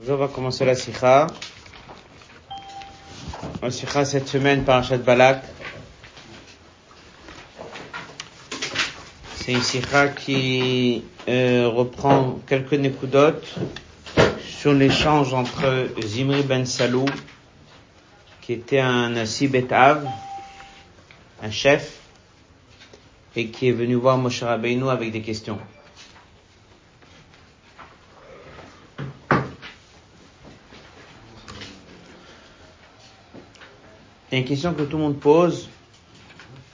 Aujourd'hui, on va commencer la sikha. La sikha cette semaine par Achat Balak. C'est une sikha qui euh, reprend quelques nekudot sur l'échange entre Zimri ben Salou, qui était un Nasi Betav, un chef, et qui est venu voir Moshe Rabbeinu avec des questions. Une question que tout le monde pose,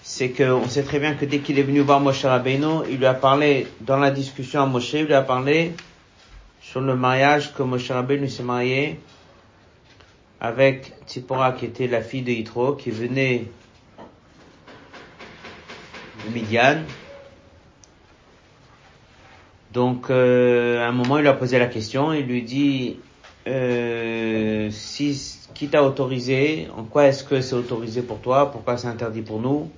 c'est qu'on sait très bien que dès qu'il est venu voir Moshe Rabbeinu, il lui a parlé, dans la discussion à Moshe, il lui a parlé sur le mariage que Moshe Rabbeinu s'est marié avec Tzipora, qui était la fille de Yitro, qui venait de Midian. Donc, euh, à un moment, il lui a posé la question, il lui dit, euh, si, qui t'a autorisé, en quoi est-ce que c'est autorisé pour toi, pourquoi c'est interdit pour nous?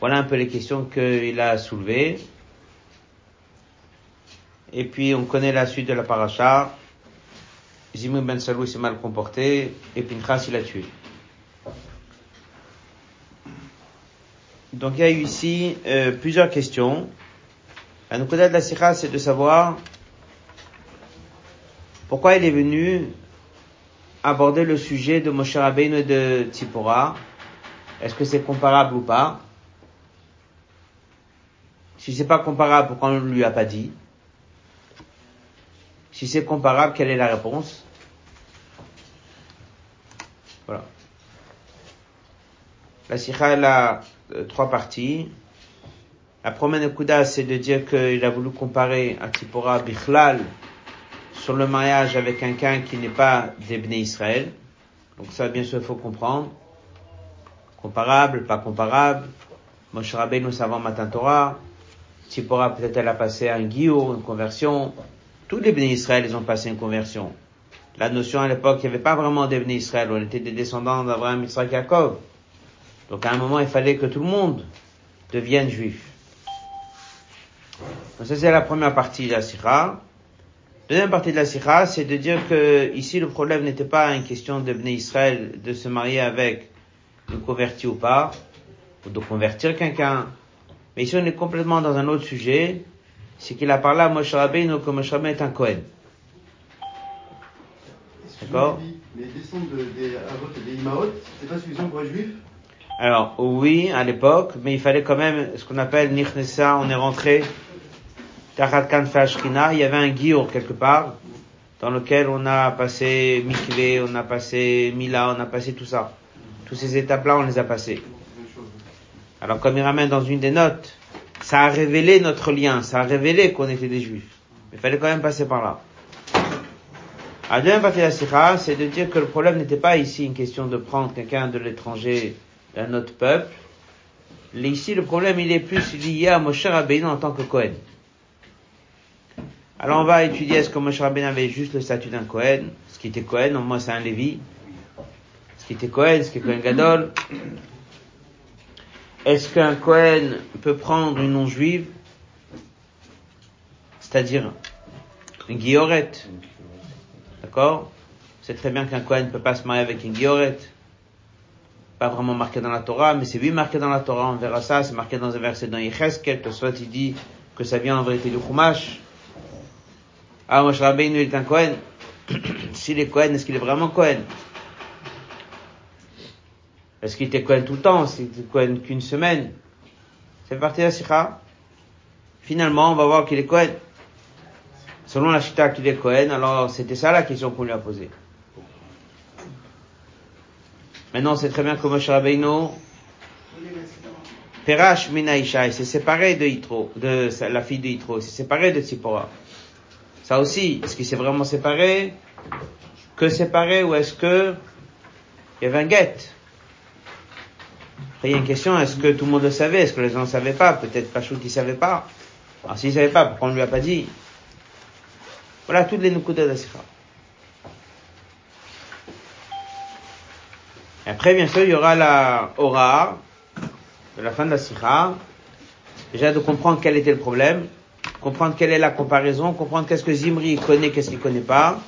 Voilà un peu les questions qu'il a soulevées. Et puis on connaît la suite de la paracha. Zimri ben Salou s'est mal comporté et Pinchas il a tué. Donc il y a eu ici euh, plusieurs questions. La de la sikha, c'est de savoir pourquoi il est venu aborder le sujet de Moshe Rabbeinu et de Tzipora? Est-ce que c'est comparable ou pas? Si c'est pas comparable, pourquoi on ne lui a pas dit? Si c'est comparable, quelle est la réponse? Voilà. La sikha, elle a euh, trois parties. La première Kuda, c'est de dire qu'il a voulu comparer à Tzipora Bichlal, sur le mariage avec quelqu'un qui n'est pas d'Ebné Israël. Donc ça, bien sûr, il faut comprendre. Comparable, pas comparable. Moshe Rabbeinu savant Matin Torah. Tzipora, peut-être elle a passé un guillot, une conversion. Tous les Bné Israël, ils ont passé une conversion. La notion à l'époque, il n'y avait pas vraiment d'Ebné Israël. On était des descendants d'Abraham, Israël, Jacob. Donc à un moment, il fallait que tout le monde devienne juif. Donc ça, c'est la première partie de la Sira. Deuxième partie de la sikha, c'est de dire que ici le problème n'était pas une question de venir Israël de se marier avec une convertie ou pas, ou de convertir quelqu'un. Mais ici on est complètement dans un autre sujet, c'est qu'il a parlé à Moshe Rabbeinu que Moshe Rabbeinu est un Cohen. D'accord Les descentes des Avot et des Imaot, c'est pas suffisant pour être juif Alors oui, à l'époque, mais il fallait quand même ce qu'on appelle Nichnesa, on est rentré il y avait un guillot quelque part, dans lequel on a passé Mikvé, on a passé Mila, on a passé tout ça. Toutes ces étapes-là, on les a passées. Alors comme il ramène dans une des notes, ça a révélé notre lien, ça a révélé qu'on était des juifs. Mais il fallait quand même passer par là. La deuxième partie de la sikha, c'est de dire que le problème n'était pas ici une question de prendre quelqu'un de l'étranger d'un autre peuple. Ici, le problème, il est plus lié à Moshe Rabbeinu en tant que Cohen. Alors on va étudier est-ce que Moshe Rabbeinu avait juste le statut d'un Cohen, ce qui était Cohen, moi c'est un Lévi, ce qui était Cohen, ce qui est Cohen Gadol. Est-ce qu'un Cohen peut prendre une non-juive, c'est-à-dire une guillorette, d'accord? C'est très bien qu'un Cohen ne peut pas se marier avec une guillorette, pas vraiment marqué dans la Torah, mais c'est lui marqué dans la Torah, on verra ça, c'est marqué dans un verset dans Yecheskel, que soit il dit que ça vient en vérité du Chumash, ah, Moshe Rabbeinu est un Cohen. S'il est Cohen, est-ce qu'il est vraiment Cohen Est-ce qu'il était Cohen tout le temps? S'il était Cohen qu'une semaine? C'est parti la sikha. Finalement, on va voir qu'il est Cohen. Selon la chita qu'il est Cohen, alors c'était ça la question qu'on lui a posée. Maintenant, c'est très bien que Moshe Rabbeinu, Perash Minaisha, il s'est séparé de Yitro, de la fille de Yitro, il s'est séparé de Tzipora. Ça aussi, est-ce qu'il s'est vraiment séparé? Que séparé ou est-ce que il y avait un guet? Après, il y a une question, est-ce que tout le monde le savait? Est-ce que les gens ne savaient pas? Peut-être Pachout ne savait pas. Alors s'il ne savait pas, pourquoi on ne lui a pas dit? Voilà toutes les la Et après, bien sûr, il y aura la aura de la fin de la sikha. Déjà de comprendre quel était le problème comprendre quelle est la comparaison, comprendre qu'est-ce que Zimri connaît, qu'est-ce qu'il connaît pas,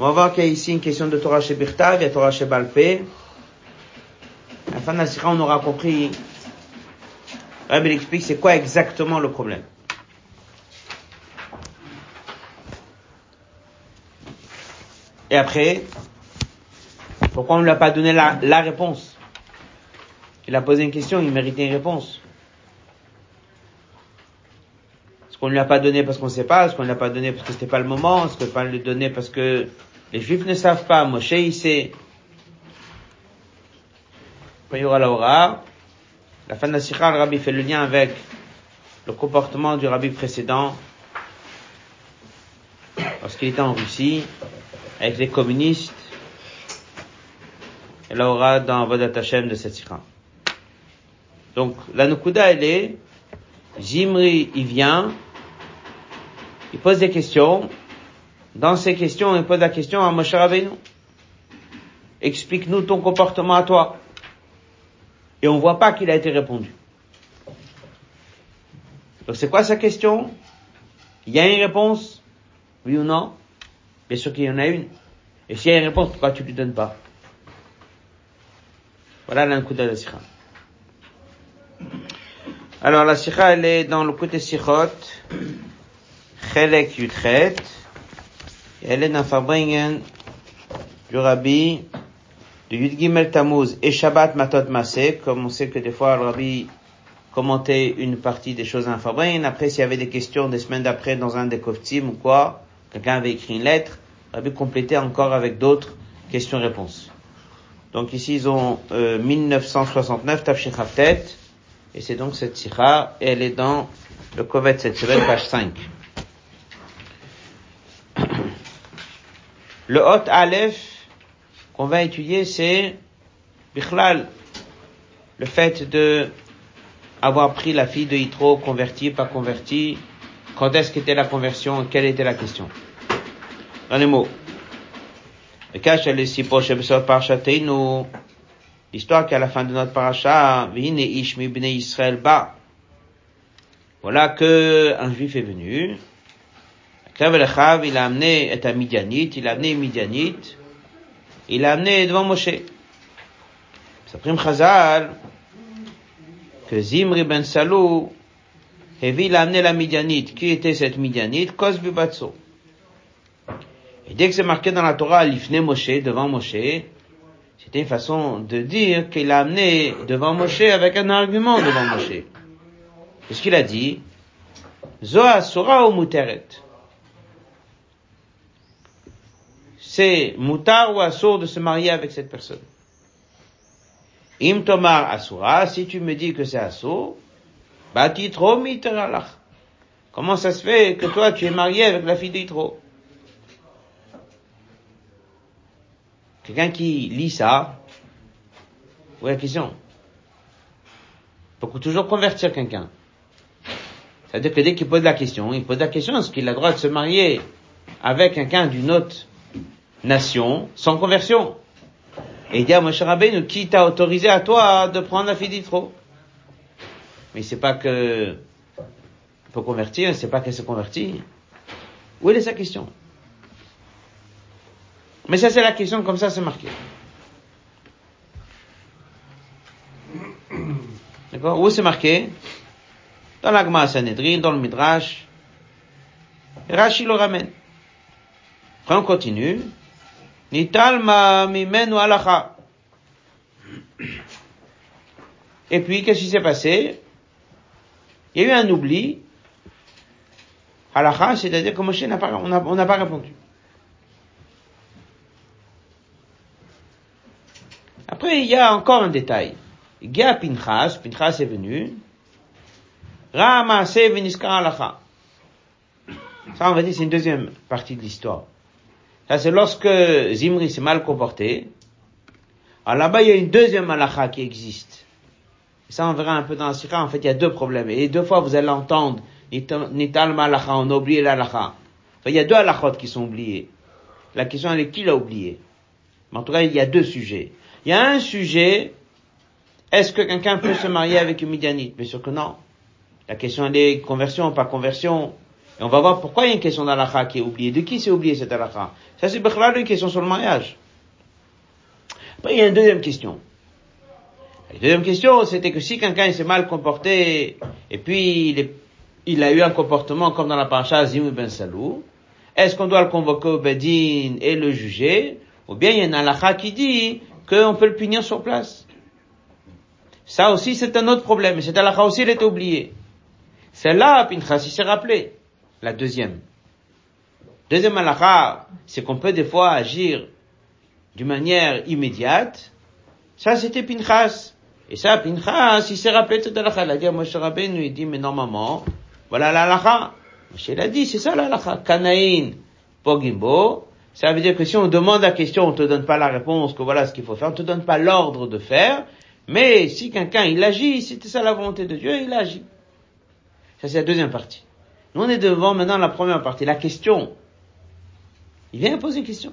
On va voir qu'il y a ici une question de Torah chez Birtav, il a Torah chez Balpé. À la on aura compris. Rabbi explique c'est quoi exactement le problème. Et après, pourquoi on ne lui a pas donné la, la réponse? Il a posé une question, il méritait une réponse. Est-ce qu'on ne lui a pas donné parce qu'on ne sait pas Est-ce qu'on ne l'a pas donné parce que c'était pas le moment Est-ce qu'on pas le donner parce que les Juifs ne savent pas Moshe, il sait. Quand il y aura la la fin de la sikha, le rabbi fait le lien avec le comportement du rabbi précédent lorsqu'il était en Russie avec les communistes et la aura dans Vodat Hashem de cette sikha. Donc, la Nukuda, elle est, Jimri, il vient, il pose des questions, dans ces questions, il pose la question à Moshe Rabbeinu. Explique-nous ton comportement à toi. Et on voit pas qu'il a été répondu. Donc c'est quoi sa question? Il y a une réponse? Oui ou non? Bien sûr qu'il y en a une. Et s'il y a une réponse, pourquoi tu lui donnes pas? Voilà l'inkuda de la sikha. Alors la sikha, elle est dans le côté sikhot, chelek yutret, dans Fabringen du Rabbi de Yud Gimel Tammuz et Shabbat Matot Masé, comme on sait que des fois le Rabbi commentait une partie des choses en Fabringen. Après, s'il y avait des questions des semaines d'après dans un des Koftim ou quoi, quelqu'un avait écrit une lettre, le Rabbi complétait encore avec d'autres questions-réponses. Donc ici, ils ont euh, 1969, Tafshir Haftet, et c'est donc cette sikha, elle est dans le Kovet cette semaine, page 5. Le Hot Aleph qu'on va étudier, c'est Bichlal, le fait de avoir pris la fille de Yitro, convertie, pas convertie, quand est-ce qu'était la conversion, quelle était la question? Dans les mots. L'histoire qui est à la fin de notre paracha, Israël Voilà que un juif est venu, il a amené et Midianite, il a amené Midianite, il l'a amené devant Moshe. S'aprime Chazal, que Zimri ben Salou, il a amené la Midianite. Qui était cette Midianite? Kosbu Batso. Et dès que c'est marqué dans la Torah, l'Ifne Moshe, devant Moshe, c'était une façon de dire qu'il a amené devant Moshe avec un argument devant Moshe. Qu'est-ce qu'il a dit? Zoa Sura ou Muteret? C'est mutar ou assour de se marier avec cette personne. Im tomar asura, si tu me dis que c'est assour, batitro miteralach. Comment ça se fait que toi tu es marié avec la fille d'Itro Quelqu'un qui lit ça, où est la question faut toujours convertir quelqu'un. C'est-à-dire que dès qu'il pose la question, il pose la question, est-ce qu'il a le droit de se marier avec quelqu'un d'une autre nation sans conversion. Et il dit à Moshe Rabbeinu, qui t'a autorisé à toi de prendre la fille d'Itro Mais c'est pas que faut convertir, c'est pas qu'elle se convertit. Où est sa question? Mais ça c'est la question, comme ça c'est marqué. D'accord? Où c'est marqué? Dans l'Agma Sanhedrin, dans le Midrash. Rashi le ramène. Après on continue. Nitalma mimenu alacha. Et puis, qu'est-ce qui s'est passé? Il y a eu un oubli. Halacha, c'est-à-dire que Moshe n'a pas, on n'a pas répondu. Après, il y a encore un détail. Il Pinchas, Pinchas est venu. Rama veniska halacha. Ça, on va dire, c'est une deuxième partie de l'histoire. Ça, c'est lorsque Zimri s'est mal comporté. Alors là-bas, il y a une deuxième halakha qui existe. Ça, on verra un peu dans la sikha. En fait, il y a deux problèmes. Et deux fois, vous allez entendre Nital halakha, on a oublié l'halakha. Enfin, il y a deux halakhot qui sont oubliés. La question, elle est qui l'a oublié? Mais en tout cas, il y a deux sujets. Il y a un sujet, est-ce que quelqu'un peut se marier avec une Midianite? Bien sûr que non. La question, elle est conversion, pas conversion. Et on va voir pourquoi il y a une question d'alakha qui est oubliée. De qui c'est oublié cette alakha Ça c'est une question sur le mariage. Après, il y a une deuxième question. La deuxième question, c'était que si quelqu'un s'est mal comporté, et puis il, il, a eu un comportement comme dans la paracha Zim ben Salou, est-ce qu'on doit le convoquer au Bedin et le juger, ou bien il y a une halakha qui dit qu'on peut le punir sur place Ça aussi, c'est un autre problème. Et cette halakha aussi, elle est oubliée. Celle-là, Pinchas, il s'est rappelé. La deuxième. Deuxième halakha, c'est qu'on peut des fois agir d'une manière immédiate. Ça, c'était Pinchas. Et ça, Pinchas, il s'est rappelé cette halakha. Il a dit à Moshe Rabbeinu, il dit, mais normalement, voilà la. Moshe l'a dit, c'est ça la halakha. Kanaïn, Pogimbo. Ça veut dire que si on demande la question, on te donne pas la réponse, que voilà ce qu'il faut faire, on te donne pas l'ordre de faire. Mais si quelqu'un, il agit, c'était ça la volonté de Dieu, il agit. Ça, c'est la deuxième partie. Nous, on est devant maintenant la première partie, la question. Il vient poser une question.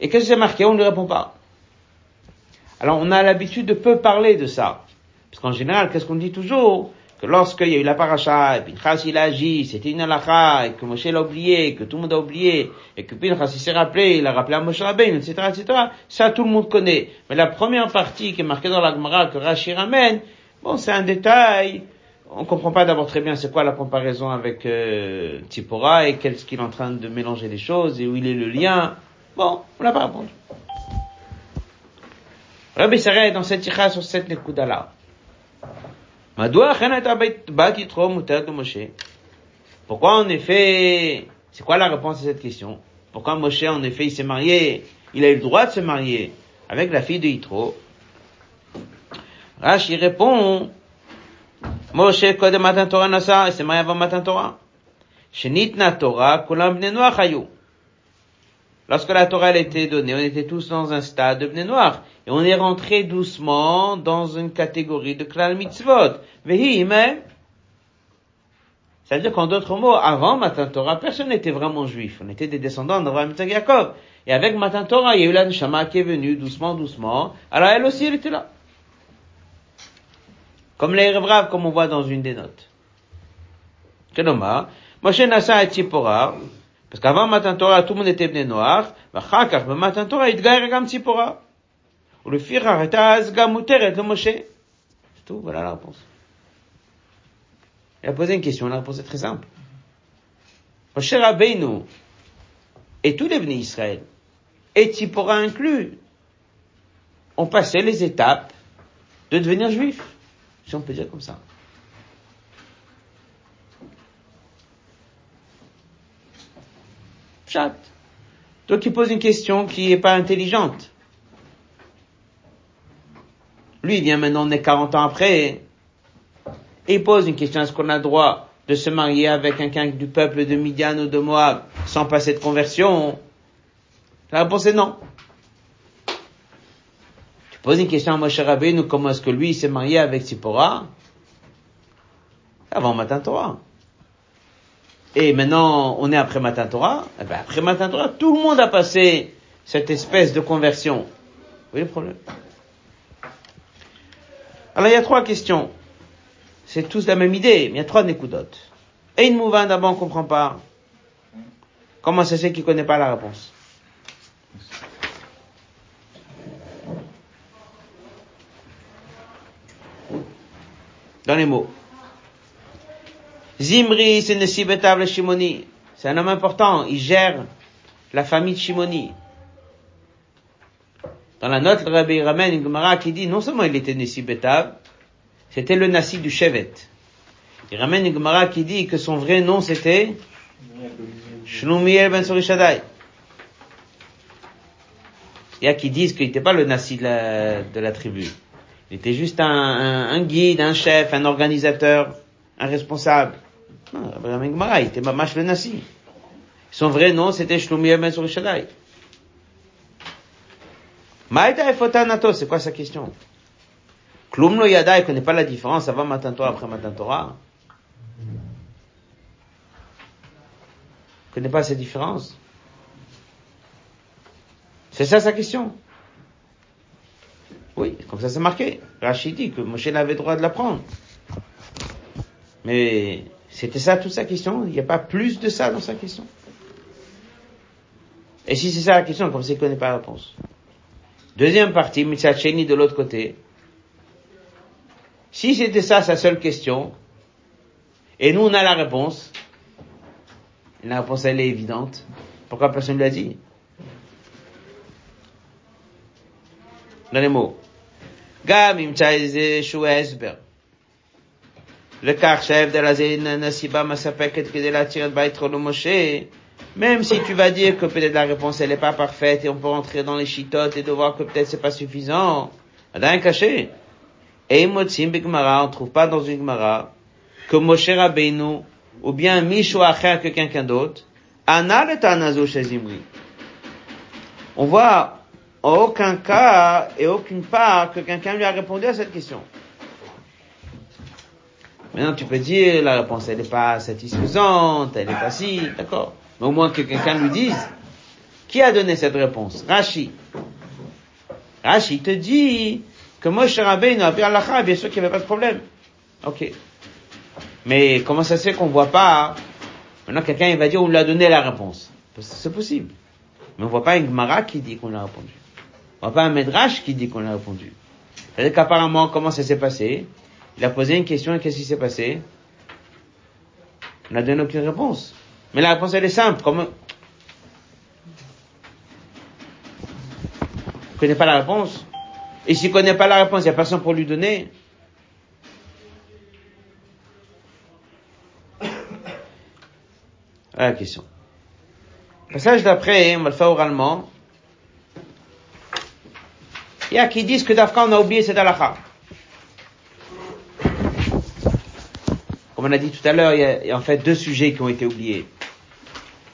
Et qu'est-ce que c'est marqué? On ne lui répond pas. Alors on a l'habitude de peu parler de ça. Parce qu'en général, qu'est-ce qu'on dit toujours? Que lorsqu'il y a eu la paracha, et Pinchas il a agi, c'était une halakha, et que Moshe l'a oublié, que tout le monde a oublié, et que Pinchas il s'est rappelé, il a rappelé à Moshe Rabbein, etc., etc., ça tout le monde connaît. Mais la première partie qui est marquée dans la Gemara que Rashi ramène, bon c'est un détail, on comprend pas d'abord très bien c'est quoi la comparaison avec euh, Tzipora et qu'est-ce qu'il est en train de mélanger les choses et où il est le lien. Bon, on n'a pas répondu. Rabbi s'arrête dans cette tira sur cette nekuda-là. Pourquoi en effet, c'est quoi la réponse à cette question? Pourquoi Moshe en effet il s'est marié, il a eu le droit de se marier avec la fille de Yitro Rashi répond, Moshe de matin Torah nasa, il s'est marié avant matin Torah. Shenitna Torah, kulam bnei Lorsque la Torah a été donnée, on était tous dans un stade de noir. Et on est rentré doucement dans une catégorie de klal mitzvot. Vehim, ça veut dire qu'en d'autres mots, avant Matan Torah, personne n'était vraiment juif. On était des descendants d'Abraham et Yaakov. Et avec Matan Torah, il y a eu la Neshama qui est venue doucement, doucement. Alors elle aussi, elle était là. Comme les Revrav, comme on voit dans une des notes. Kenoma, Moshe Nasa et Tzipora, parce qu'avant Matan Torah, tout le monde était bné noir, ואחר Matan Torah, התגייר גם ציפורה. ולפיכך הייתה אז גם מותרת למשה. C'est tout, voilà la réponse. Il a posé une question, la réponse est très simple. Moshe Rabbeinu et tous les bénis Israël, et Tzipora inclus, ont passé les étapes de devenir juifs, si on peut dire comme ça. Donc il pose une question qui n'est pas intelligente. Lui, il vient maintenant, on est 40 ans après, et il pose une question, est-ce qu'on a le droit de se marier avec quelqu'un du peuple de Midian ou de Moab sans passer de conversion? La réponse est non. Tu poses une question à Moshe Rabbeinu, comment est-ce que lui s'est marié avec Sipora Avant Matin Torah. Et maintenant, on est après Matin Torah. Eh ben, après Matin Torah, tout le monde a passé cette espèce de conversion. Vous voyez le problème? Alors, il y a trois questions. C'est tous la même idée, mais il y a trois nécoudotes. Et une mouvin d'abord, on comprend pas. Comment ça c'est qu'il connaît pas la réponse? Dans les mots. Zimri, c'est Nesibetav le Shimoni. C'est un homme important. Il gère la famille de Shimoni. Dans la note, le Rabbi ramène une Gemara qui dit non seulement il était Nesibetav, c'était le Nassi du Shevet. Il ramène une Gemara qui dit que son vrai nom c'était Shlumiel ben Sorishadai. Il y a qui disent qu'il n'était pas le Nassi de la tribu. Il était juste un, un, un guide, un chef, un organisateur, un responsable. Abraham Gemara, il était Mamash le Nassi. Son vrai nom, c'était Shlomi Ben Surishadai. Maïda Efotanato, c'est quoi sa question? Klum lo Yada, il connaît pas la différence avant Matan Torah, après Matan Torah. Il connaît pas cette différence? C'est ça sa question? Oui, comme ça c'est marqué. Rachid dit que Moshe n'avait le droit de l'apprendre. Mais C'était ça toute sa question Il n'y a pas plus de ça dans sa question Et si c'est ça la question, comme c'est qu'il ne connaît pas la réponse Deuxième partie, Mitzacheni de l'autre côté. Si c'était ça sa seule question, et nous on a la réponse, la réponse elle est évidente, pourquoi personne ne l'a dit? Dans les mots. גם ימצא איזשהו הסבר. לכך שההבדל הזה איננה סיבה מספקת כדי להתיר את בית חול ומשה, même si tu vas dire que peut-être la réponse elle n'est pas parfaite et on peut rentrer dans les chitotes et de voir que peut-être c'est pas suffisant, עדיין caché. Et מוצאים בגמרא, on trouve pas dans une Gemara, que Moshe Rabbeinu, ou bien Mishu Acher que quelqu'un d'autre, Ana le Tanazo chez Zimri. On voit aucun cas et aucune part que quelqu'un lui a répondu à cette question. Maintenant, tu peux dire, la réponse, elle n'est pas satisfaisante, elle n'est pas si, d'accord. Mais au moins que quelqu'un lui dise, qui a donné cette réponse? Rashi. Rashi te dit que Moshe Rabbeinu a la Allah, bien sûr qu'il n'y avait pas de problème. Ok. Mais comment ça se fait qu'on voit pas, maintenant quelqu'un il va dire on lui a donné la réponse? C'est possible. Mais on voit pas une Gemara qui dit qu'on a répondu. Pas un Medrash qui dit qu'on a répondu. C'est-à-dire qu'apparemment, comment ça s'est passé? Il a posé une question et qu'est-ce qui s'est passé? On n'a donné aucune réponse. Mais la réponse elle est simple. Comment, ne connaît pas la réponse. Et s'il connaît pas la réponse, il n'y a personne pour lui donner. Voilà la question. Passage d'après, on va le faire oralement. Il y a qui disent que d'Afka on a oublié cette halakha. Comme on a dit tout à l'heure, il y a en fait deux sujets qui ont été oubliés.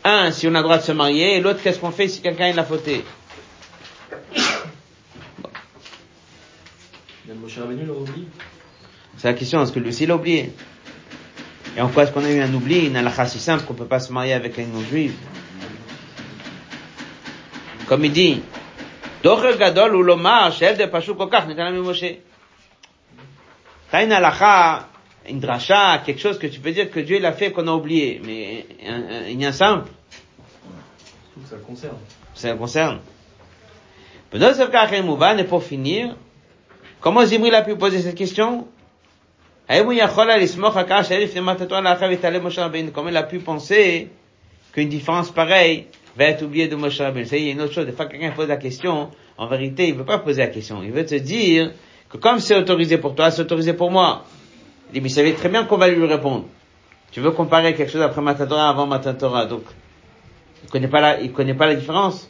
Un, si on a le droit de se marier, et l'autre, qu'est-ce qu'on fait si quelqu'un est la fauté? C'est la question, est-ce que lui aussi l'a oublié? Et en quoi est-ce qu'on a eu un oubli, une halakha si simple qu'on peut pas se marier avec un non-juif? Comme il dit, T'as une halakha, une dracha, quelque chose que tu peux dire que Dieu l'a fait qu'on a oublié, mais un, un simple. Ça le concerne. Ça le concerne. Et pour finir, comment Zimri a pu poser cette question? Comment il a pu penser qu'une différence pareille va être oubliée de Moshe Rabbeinu Ça y est, une autre chose. Des fois, quelqu'un pose la question, en vérité, il veut pas poser la question. Il veut te dire que comme c'est autorisé pour toi, c'est autorisé pour moi. Il dit, mais savait très bien qu'on va lui répondre. Tu veux comparer quelque chose après Matatora avant Matatora, donc il connaît pas la, il connaît pas la différence.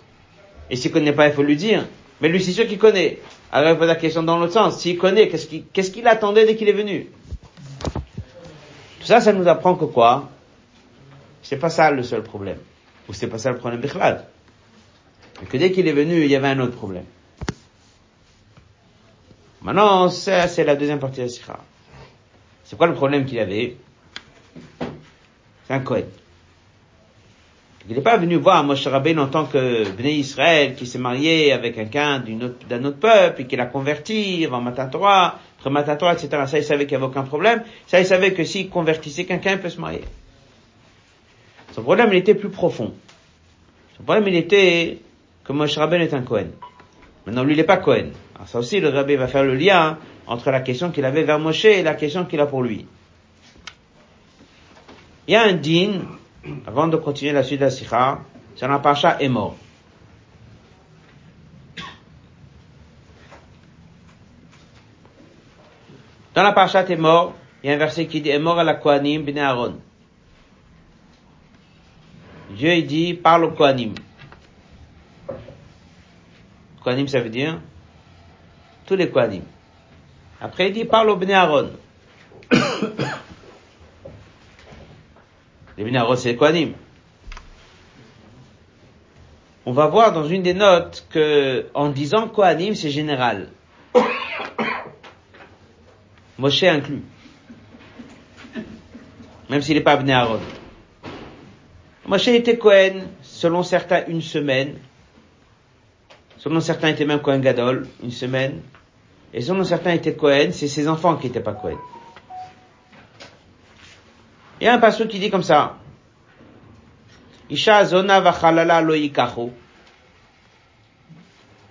Et s'il connaît pas, il faut lui dire. Mais lui, c'est sûr qu'il connaît. Alors il pose la question dans l'autre sens. S'il connaît, qu'est-ce qu'il, qu'est-ce qu'il attendait dès qu'il est venu? Tout ça, ça nous apprend que quoi? C'est pas ça le seul problème. Ou c'est pas ça le problème Bichlad. Que dès qu'il est venu, il y avait un autre problème. Maintenant, ça, c'est la deuxième partie de la Sikha. C'est quoi le problème qu'il avait? C'est un Kohen. Il n'est pas venu voir Moshe Rabbeinu en tant que Bnei Israël qui s'est marié avec quelqu'un d'un autre, peuple et qui l'a converti avant Torah, après Torah, etc. Ça, il savait qu'il n'y avait aucun problème. Ça, il savait que s'il convertissait quelqu'un, il peut se marier. Son problème, il était plus profond. Son problème, il était que Moshe Rabbeinu est un Kohen. Maintenant, lui, il n'est pas Cohen. Alors ça aussi, le Rabbi va faire le lien entre la question qu'il avait vers Moshe et la question qu'il a pour lui. Il y a un din, avant de continuer la suite de la sikha, c'est un pacha est mort. Dans la parasha est mort, il y a un verset qui dit est mort à la Kohanim b'nei Aaron. Dieu il dit parle au Kohanim. Kohanim, ça veut dire tous les Kohanim. Après, il dit, parle au Bnei Aaron. les Bnei Aaron, c'est les Kohanim. On va voir dans une des notes que, en disant Kohanim, c'est général. Moshe inclus. Même s'il n'est pas Bnei Aaron. Moshe était Kohen, selon certains, une semaine, Selon certains étaient même Cohen Gadol, une semaine. Et selon certains étaient Cohen, c'est ses enfants qui n'étaient pas Cohen. Il y a un passage qui dit comme ça. Isha zona vachalala lo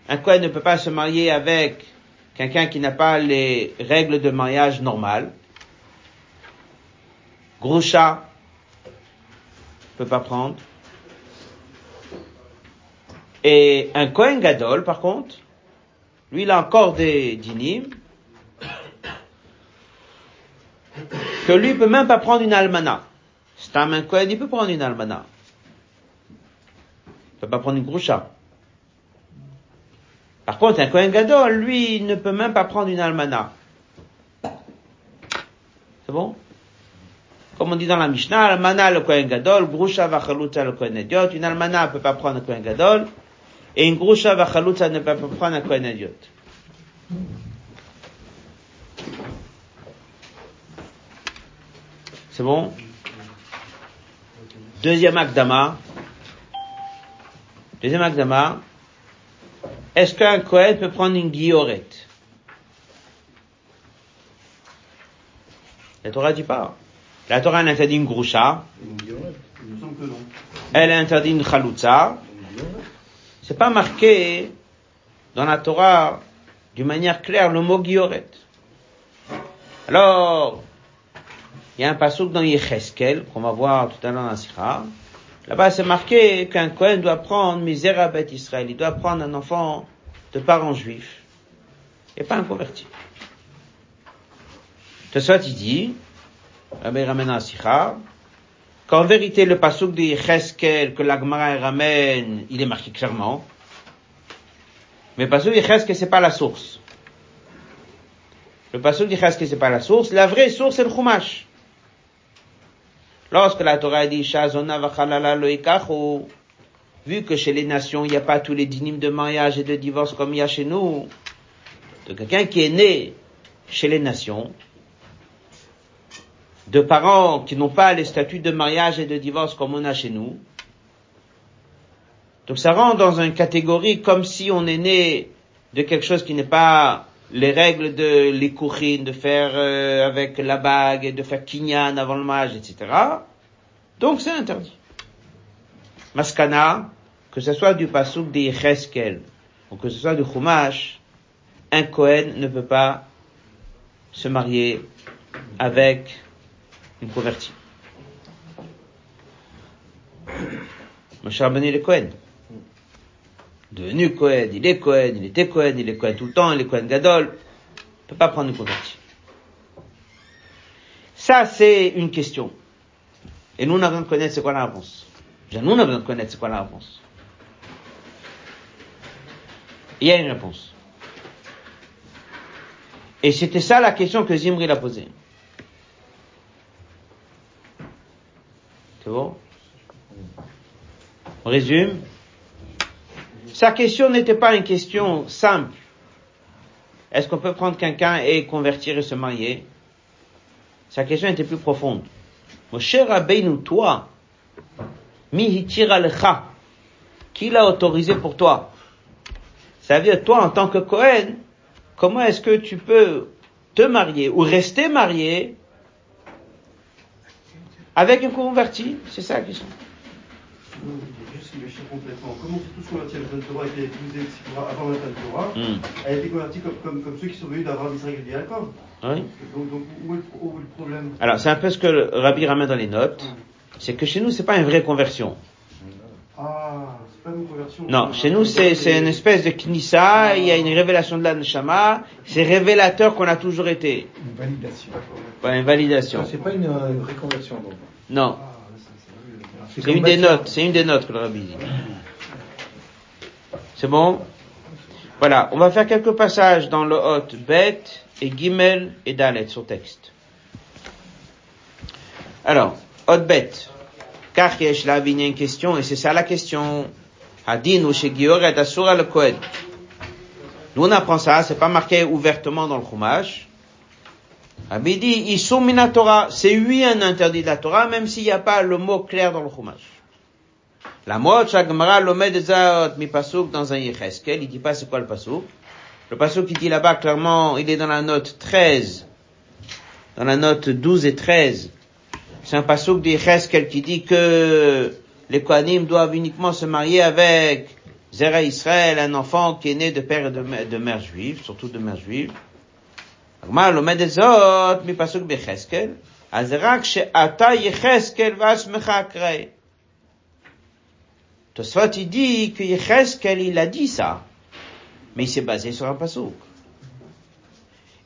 Un Kohen ne peut pas se marier avec quelqu'un qui n'a pas les règles de mariage normales. Grusha pas prendre. Et un Kohen Gadol, par contre, lui, il a encore des dinim, que lui peut même pas prendre une almana. C'est un Kohen, il peut prendre une almana. Il peut pas prendre une groucha. Par contre, un Kohen Gadol, lui, il ne peut même pas prendre une almana. C'est bon? Comme on dit dans la Mishnah, almana le Kohen Gadol, grusha vachaluta le Kohen Idiot. Une almana ne peut pas prendre un Kohen Gadol, et une grusha vachaluta ne peut pas prendre un Kohen Idiot. C'est bon? Deuxième akdama. Deuxième akdama. Est-ce qu'un Kohen peut prendre une guillorette La Torah dit pas. La Torah elle interdit une grusha. Elle interdit une chalutza. C'est pas marqué dans la Torah d'une manière claire le mot guillorette. Alors, il y a un passage dans Yecheskel, qu'on va voir tout à l'heure dans la Sira. Là-bas, c'est marqué qu'un Kohen doit prendre Misérabet Israël. Il doit prendre un enfant de parents juifs. Et pas un converti. De ça, il dit, Rabbi ramène qu'en vérité, le pasuk de Yecheskel que l'Agmara ramène, il est marqué clairement. Mais le pasuk de Yecheskel, c'est pas la source. Le pasuk de Yecheskel, c'est pas la source. La vraie source, c'est le Chumash. Lorsque la Torah dit Shazona vachalala loikachu, vu que chez les nations, il n'y a pas tous les dynimes de mariage et de divorce comme il y a chez nous, de quelqu'un qui est né chez les nations, de parents qui n'ont pas les statuts de mariage et de divorce comme on a chez nous, donc ça rentre dans une catégorie comme si on est né de quelque chose qui n'est pas les règles de l'écourine, de faire euh, avec la bague et de faire kinyan avant le mage, etc. Donc c'est interdit. Maskana, que ce soit du pasouk des Cheskel ou que ce soit du Chumash, un Kohen ne peut pas se marier avec une convertie. Moshe Rabbeinu est Kohen devenu Cohen, il est Cohen, il était Cohen, il est Cohen tout le temps, il est Cohen Gadol, ne peut pas prendre une convertie. Ça, c'est une question. Et nous, on a besoin de connaître c'est quoi la réponse. Nous, on a besoin de connaître c'est quoi la réponse. Il y a une réponse. Et c'était ça la question que Zimri l'a posée. C'est bon On résume sa question n'était pas une question simple. Est-ce qu'on peut prendre quelqu'un et convertir et se marier? Sa question était plus profonde. Mon cher nous toi, mihitira lecha, qui l'a autorisé pour toi? Ça veut dire, toi, en tant que Cohen, comment est-ce que tu peux te marier ou rester marié avec un converti C'est ça la question complètement. Comment tout ce qu'on a le Torah a été épousé avant la Torah, a été converti comme, comme, comme, ceux qui sont venus d'Abraham, Israël et Jacob. Oui. Donc, donc où, est le, où, est le, problème? Alors c'est un peu ce que le Rabbi ramène dans les notes. C'est que chez nous c'est pas une vraie conversion. Ah, c'est pas une conversion. Non, chez nous c'est c'est une espèce de knissa. Il y a une révélation de l'aneshama. C'est révélateur qu'on a toujours été. Une validation. Pas une validation. C'est pas une, une réconversion donc. Non. C'est une des notes, c'est une des notes que le rabbi dit. C'est bon? Voilà, on va faire quelques passages dans le Hot, Bet et Gimel et Dalet sur texte. Alors, Hot Bet. Car yesh là, il y a une question, et c'est ça la question. Hadin ou chez Asura le. Nous on apprend ça, c'est pas marqué ouvertement dans le Chumash. Rabbi dit, ils sont Torah. C'est oui un interdit de Torah, même s'il n'y a pas le mot clair dans le Chumash. La mot, Shagmara, l'omed zaot, mi pasuk dans un Yecheskel, il dit pas c'est quoi le pasuk. Le pasuk qui dit là-bas clairement, il est dans la note 13, dans la note 12 et 13 C'est un pasouk d'Icheskel qui dit que les Kohanim doivent uniquement se marier avec Zera Israël, un enfant qui est né de père et de mère juive, surtout de mère juive. הגמר לומד את זאת מפסוק ביחזקאל, אז רק שאתה יחזקאל ועצמך אקראי. Tosfot, il dit que Yecheskel, il a dit ça, mais il s'est basé sur un pasouk.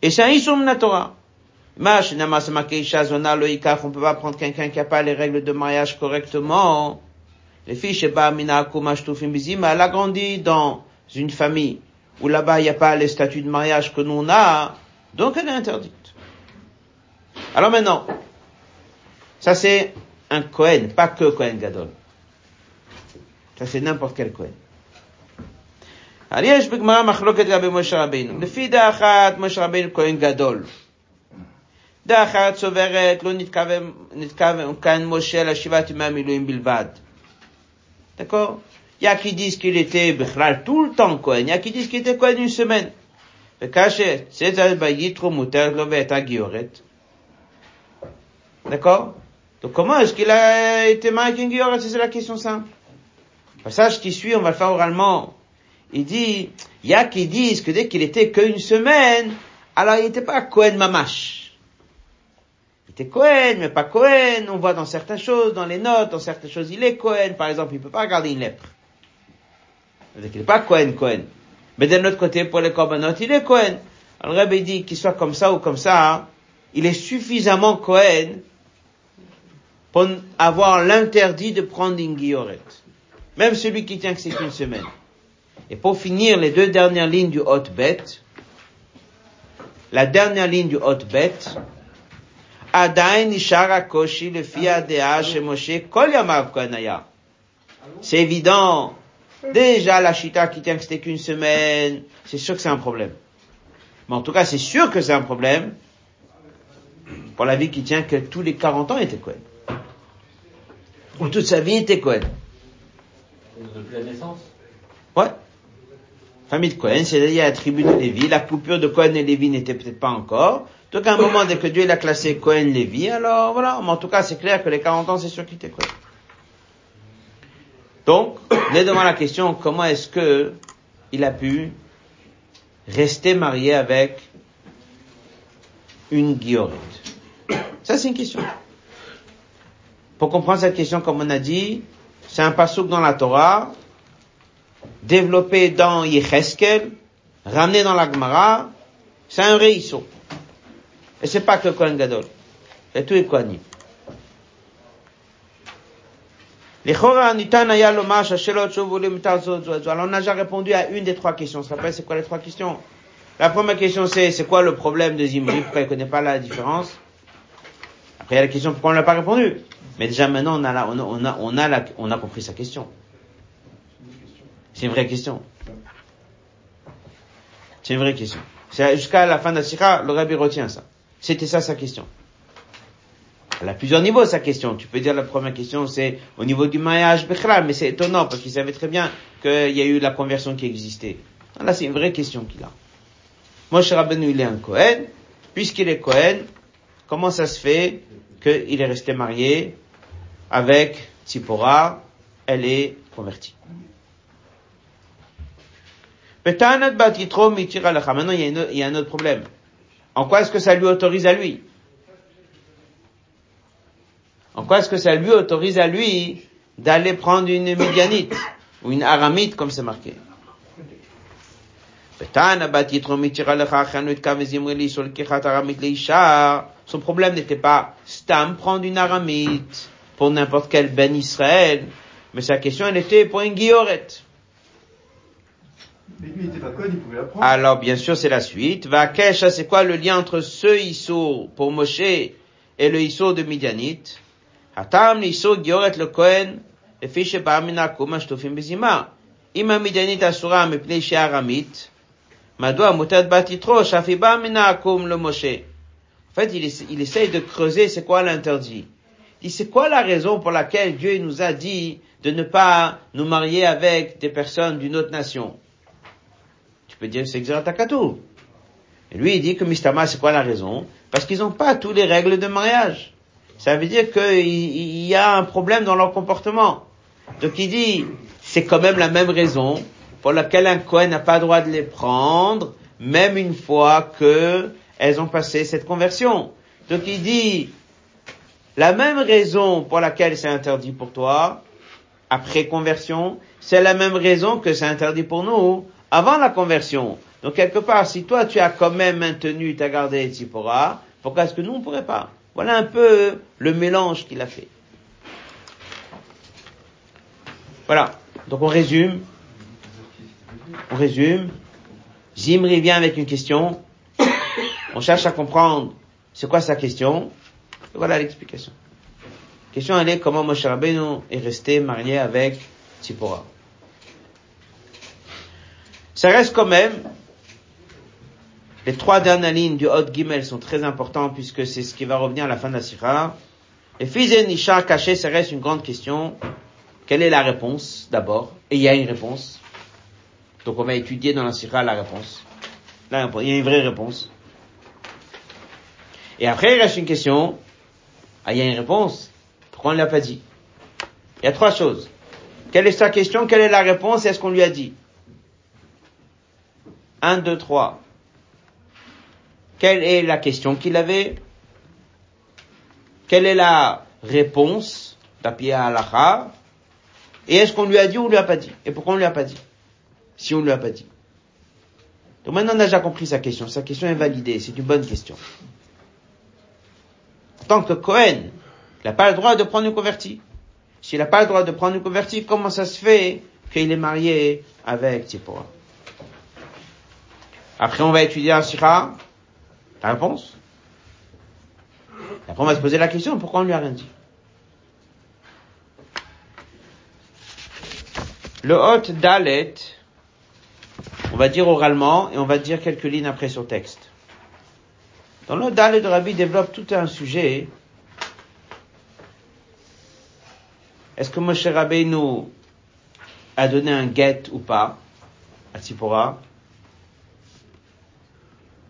Et c'est un isum la Torah. On peut pas prendre quelqu'un qui n'a pas les règles de mariage correctement. Les filles, elle a grandi dans une famille où là-bas il n'y a pas les statuts de mariage que nous on a, donc elle est interdite. Alors maintenant, ça c'est un Kohen, pas que Kohen Gadol. Ça c'est n'importe quel Kohen. אז יש בגמרא מחלוקת לגבי משה רבינו. לפי דעה אחת, משה רבינו כהן גדול. דעה אחת סוברת, לא נתכוון כאן משה לשבעת ימי המילואים בלבד. D'accord Il y a qui disent qu'il était בכלל tout le temps Cohen, il y a qui disent qu'il était Cohen une semaine. D'accord Donc comment est-ce qu'il a été marié avec une C'est la question simple. Le passage qui suit, on va le faire oralement. Il dit, il y a qui disent que dès qu'il était qu'une semaine, alors il n'était pas Cohen Mamash. Il était Cohen, mais pas Cohen. On voit dans certaines choses, dans les notes, dans certaines choses, il est Cohen. Par exemple, il peut pas garder une lèpre. C'est-à-dire qu'il n'est pas Cohen, Cohen. Mais d'un autre côté, pour les corbanotes, il est Cohen. Alors le dit qu'il soit comme ça ou comme ça, il est suffisamment Cohen pour avoir l'interdit de prendre une guillorette. Même celui qui tient que c'est une semaine. Et pour finir, les deux dernières lignes du hot bet, la dernière ligne du hot bet. C'est évident. Déjà, la chita qui tient que c'était qu'une semaine, c'est sûr que c'est un problème. Mais en tout cas, c'est sûr que c'est un problème pour la vie qui tient que tous les 40 ans était Cohen. Ou toute sa vie était Cohen. Depuis la naissance? Ouais. Famille de Cohen, c'est-à-dire la tribu de Lévi. La coupure de Cohen et Lévi n'était peut-être pas encore. Donc à un moment, dès que Dieu l'a classé Cohen Lévi, alors voilà. Mais en tout cas, c'est clair que les 40 ans, c'est sûr qu'il était Cohen. Donc, on est devant la question, comment est-ce que il a pu rester marié avec une guillorette? Ça, c'est une question. Pour comprendre cette question, comme on a dit, c'est un passouk dans la Torah, développé dans Yecheskel, ramené dans la Gemara, c'est un réisseau. Et c'est pas que Kohen Gadol. C'est tous les Kohanim. Alors on a déjà répondu à une des trois questions. On se rappelle c'est quoi les trois questions? La première question c'est c'est quoi le problème de Zimri? Pourquoi il connaît pas la différence? Après il y a la question pourquoi on l'a pas répondu? Mais déjà maintenant on a la, on a, on a, on a, la, on a compris sa question. C'est une vraie question. C'est une vraie question. Jusqu'à la fin de la sikha, le rabbi retient ça. C'était ça sa question. Elle a plusieurs niveaux sa question. Tu peux dire la première question c'est au niveau du mariage mais c'est étonnant parce qu'il savait très bien qu'il y a eu la conversion qui existait. Là c'est une vraie question qu'il a. Moshe Rabbeinu il est un Cohen, puisqu'il est Cohen, comment ça se fait qu'il est resté marié avec Tzipora, elle est convertie. Maintenant, il y, a une- il y a un autre problème. En quoi est-ce que ça lui autorise à lui? En quoi est-ce que ça lui autorise à lui d'aller prendre une médianite ou une aramite comme c'est marqué? Son problème n'était pas stam prendre une aramite pour n'importe quel ben Israël, mais sa question elle était pour une prendre. Alors, bien sûr, c'est la suite. Vakesh, c'est quoi le lien entre ce Issur pour Moshe et le Issur de Midianite? En fait, il, essa- il essaye de creuser c'est quoi l'interdit. Il c'est quoi la raison pour laquelle Dieu nous a dit de ne pas nous marier avec des personnes d'une autre nation? Tu peux dire c'est Xeratakatou. Et lui, il dit que Mistama, c'est quoi la raison? Parce qu'ils n'ont pas tous les règles de mariage. Ça veut dire qu'il il y a un problème dans leur comportement. Donc il dit, c'est quand même la même raison pour laquelle un Cohen n'a pas le droit de les prendre, même une fois que elles ont passé cette conversion. Donc il dit, la même raison pour laquelle c'est interdit pour toi, après conversion, c'est la même raison que c'est interdit pour nous avant la conversion. Donc quelque part, si toi tu as quand même maintenu, tu as gardé Tzipora, pourquoi est-ce que nous on pourrait pas? Voilà un peu le mélange qu'il a fait. Voilà. Donc on résume. On résume. Zimri vient avec une question. On cherche à comprendre c'est quoi sa question. Et voilà l'explication. La question elle est comment Moshe Rabbeinu est resté marié avec Tzipora. Ça reste quand même, les trois dernières lignes du Hot Gimel sont très importantes puisque c'est ce qui va revenir à la fin de la Sira. Et Fizen Nisha caché, ça reste une grande question. Quelle est la réponse d'abord? Et il y a une réponse. Donc on va étudier dans la Sira la réponse. il y a une vraie réponse. Et après il reste une question. Ah, il y a une réponse. Pourquoi on ne l'a pas dit? Il y a trois choses. Quelle est sa question? Quelle est la réponse? Est-ce qu'on lui a dit? 1, 2, 3. Quelle est la question qu'il avait? Quelle est la réponse d'Apia Alaha Et est-ce qu'on lui a dit ou on lui a pas dit? Et pourquoi on lui a pas dit? Si on lui a pas dit. Donc maintenant on a déjà compris sa question. Sa question est validée. C'est une bonne question. Tant que Cohen, il n'a pas le droit de prendre une convertie. S'il n'a pas le droit de prendre une convertie, comment ça se fait qu'il est marié avec Tzipora? Après, on va étudier un. Réponse? Après, on va se poser la question, pourquoi on lui a rien dit? Le hôte Dalet, on va dire oralement, et on va dire quelques lignes après sur texte. Dans le Dalet de Rabbi développe tout un sujet. Est-ce que Moshe Rabbeinu a donné un guet ou pas à Tzipora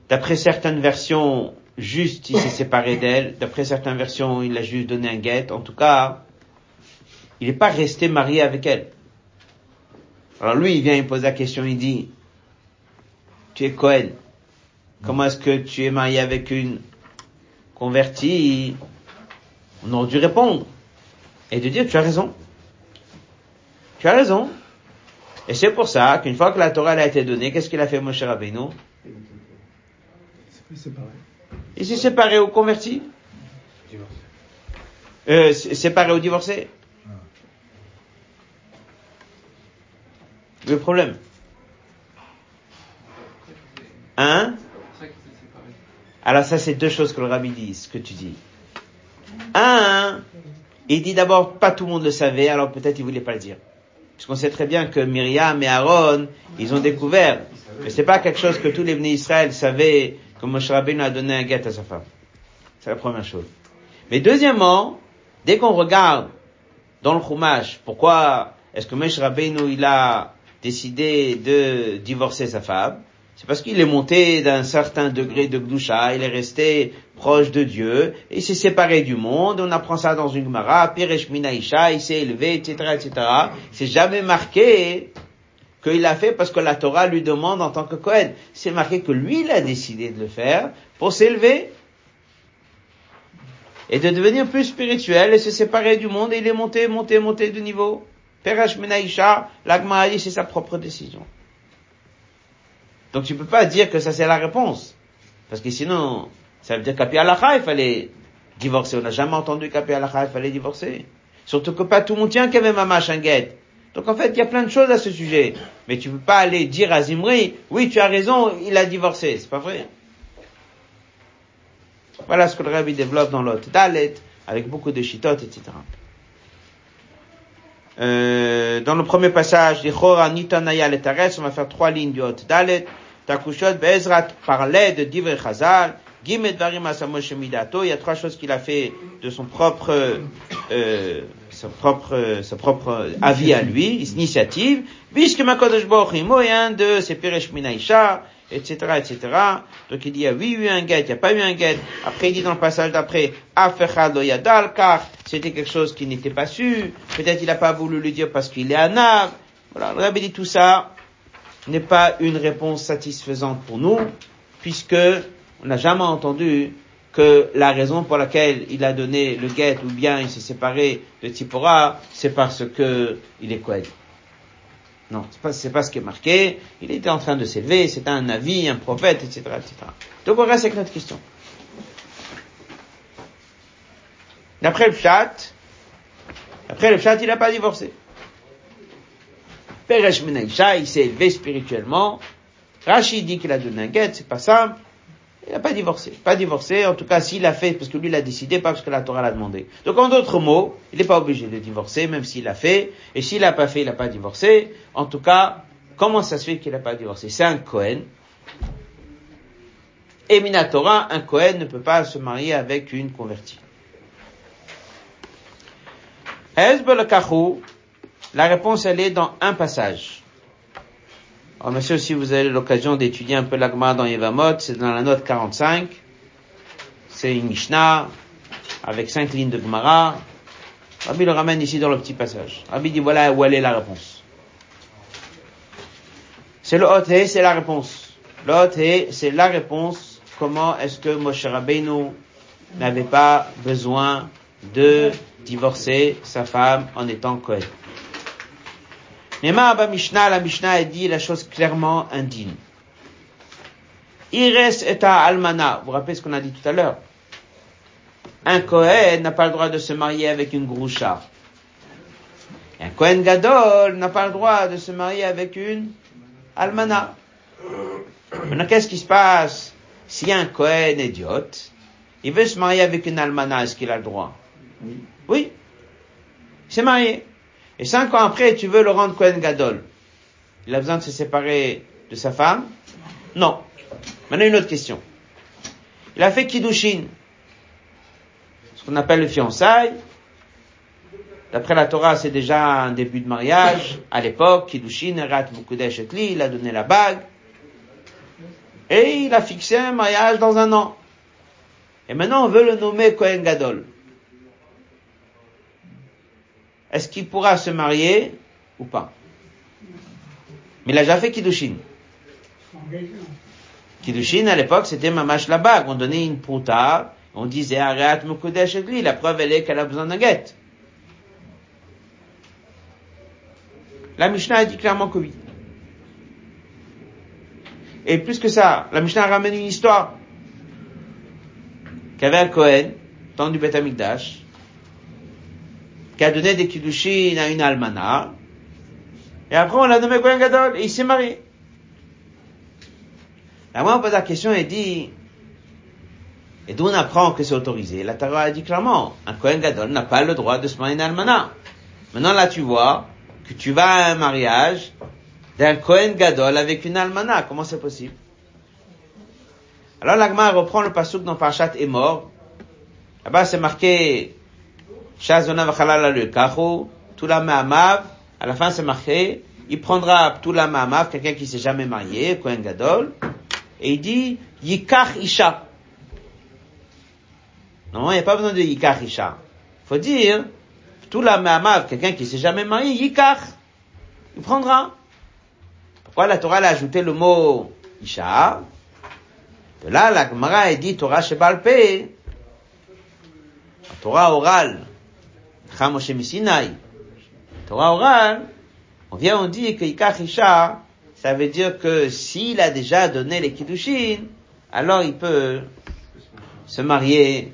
D'après certaines versions, juste il s'est séparé d'elle. D'après certaines versions, il a juste donné un guet. En tout cas, il n'est pas resté marié avec elle. Alors lui, il vient, il pose la question, il dit, tu es Cohen. Comment est-ce que tu es marié avec une convertie? On aurait dû répondre. Et de dire, tu as raison. Tu as raison. Et c'est pour ça qu'une fois que la Torah a été donnée, qu'est-ce qu'il a fait Moshe Rabbeinu? Il s'est séparé ou converti euh, Séparé ou divorcé ah. Le problème Hein Alors ça, c'est deux choses que le rabbi dit, ce que tu dis. Un, il dit d'abord, pas tout le monde le savait, alors peut-être il voulait pas le dire. Puisqu'on sait très bien que Myriam et Aaron, ils ont découvert. Mais c'est pas quelque chose que tous les venus d'Israël savaient que Moshe Rabbeinu a donné un guet à sa femme. C'est la première chose. Mais deuxièmement, dès qu'on regarde dans le Chumash, pourquoi est-ce que Moshe Rabbeinu il a décidé de divorcer sa femme C'est parce qu'il est monté d'un certain degré de Gdusha, il est resté proche de Dieu, et il s'est séparé du monde, on apprend ça dans une Gemara, Piresh Minaïsha, il s'est élevé, etc., etc. C'est jamais marqué qu'il a fait parce que la Torah lui demande en tant que Cohen. C'est marqué que lui, il a décidé de le faire pour s'élever et de devenir plus spirituel et se séparer du monde et il est monté, monté, monté de niveau. Perash Menaïcha, l'Agma c'est sa propre décision. Donc tu peux pas dire que ça c'est la réponse. Parce que sinon, ça veut dire qu'à il fallait divorcer. On n'a jamais entendu qu'à il fallait divorcer. Surtout que pas tout le monde tient qu'il y guette. Donc en fait, il y a plein de choses à ce sujet. Mais tu peux pas aller dire à Zimri, oui, tu as raison, il a divorcé. C'est pas vrai. Voilà ce que le rabbi développe dans l'autre Dalet, avec beaucoup de chitotes, etc. Euh, dans le premier passage, Nitanaya on va faire trois lignes du Hot Dalet. Takushot Bezrat parlait de Divrei Chazal. Il y a trois choses qu'il a fait de son propre, euh, sa propre, sa propre avis à lui, initiative. Puisque Makodesh Baruch moyen de ses Peresh Minaïcha, etc., etc. Donc il dit, il y a oui eu un guet, il n'y a pas eu un guet. Après, il dit dans le passage d'après, yadal, car c'était quelque chose qui n'était pas su. Peut-être il n'a pas voulu le dire parce qu'il est anav. Voilà, le rabbi dit tout ça n'est pas une réponse satisfaisante pour nous, puisque on n'a jamais entendu que la raison pour laquelle il a donné le guet ou bien il s'est séparé de Tipora, c'est parce que il est quoi Non, c'est pas, c'est pas ce qui est marqué. Il était en train de s'élever, c'était un avis, un prophète, etc., etc. Donc on reste avec notre question. D'après le chat, après le chat, il n'a pas divorcé. Peresh Menaïcha, il s'est élevé spirituellement. Rachid dit qu'il a donné un guet, c'est pas simple. Il n'a pas divorcé. Pas divorcé, en tout cas s'il a fait, parce que lui il a décidé, pas parce que la Torah l'a demandé. Donc en d'autres mots, il n'est pas obligé de divorcer, même s'il l'a fait. Et s'il n'a pas fait, il n'a pas divorcé. En tout cas, comment ça se fait qu'il n'a pas divorcé? C'est un Cohen. Et Minatora, un Cohen ne peut pas se marier avec une convertie. La réponse elle est dans un passage. Alors, monsieur, si vous avez l'occasion d'étudier un peu l'agma dans Yevamot, c'est dans la note 45. C'est une Mishnah, avec cinq lignes de Gemara. Rabbi le ramène ici dans le petit passage. Rabbi dit voilà où elle est la réponse. C'est le hot c'est la réponse. Le hot c'est la réponse. Comment est-ce que Moshe Rabbeinu n'avait pas besoin de divorcer sa femme en étant Kohen? Nema Mishnah, la Mishnah a dit la chose clairement indigne. Ires et almana. Vous vous rappelez ce qu'on a dit tout à l'heure? Un Kohen n'a pas le droit de se marier avec une groucha. Un Kohen Gadol n'a pas le droit de se marier avec une almana. Maintenant, qu'est-ce qui se passe? Si un Kohen idiote, il veut se marier avec une almana, est-ce qu'il a le droit? Oui. Oui. Il s'est marié. Et cinq ans après, tu veux le rendre Kohen Gadol. Il a besoin de se séparer de sa femme? Non. Maintenant, une autre question. Il a fait Kiddushin. Ce qu'on appelle le fiançailles. D'après la Torah, c'est déjà un début de mariage. À l'époque, Kiddushin, Erat Mukudesh Etli, il a donné la bague. Et il a fixé un mariage dans un an. Et maintenant, on veut le nommer Kohen Gadol est-ce qu'il pourra se marier ou pas? Mais il a déjà fait Kiddushin. Kiddushin, à l'époque, c'était mamash la bague. On donnait une prouta, on disait arrête Mukudesh lui. La preuve, elle est qu'elle a besoin d'un guet. La Mishnah a dit clairement que oui. Et plus que ça, la Mishnah ramène une histoire qu'avait un Cohen, temps du Beth Amikdash, qui a donné des kiddushin à une almana, et après on l'a nommé Kohen Gadol, et il s'est marié. La on pose la question et dit, et d'où on apprend que c'est autorisé? La Torah a dit clairement, un Kohen Gadol n'a pas le droit de se marier une almana. Maintenant là tu vois que tu vas à un mariage d'un Kohen Gadol avec une almana, comment c'est possible? Alors l'agma reprend le pasouk dans Parashat est mort. Là-bas c'est marqué Kacho, la Ma'amav, à la fin c'est marqué, il prendra la Ma'amav, quelqu'un qui s'est jamais marié, Kohen Gadol, et il dit, Yikach Isha. Non, il n'y a pas besoin de Yikach Isha. Faut dire, la Ma'amav, quelqu'un qui s'est jamais marié, Yikach. Il prendra. Pourquoi la Torah a ajouté le mot Isha? De là, la Gemara dit Torah Shebalpe. La Torah orale Torah orale, on vient, on dit que Ikachisha, ça veut dire que s'il a déjà donné les Kiddushin, alors il peut se marier,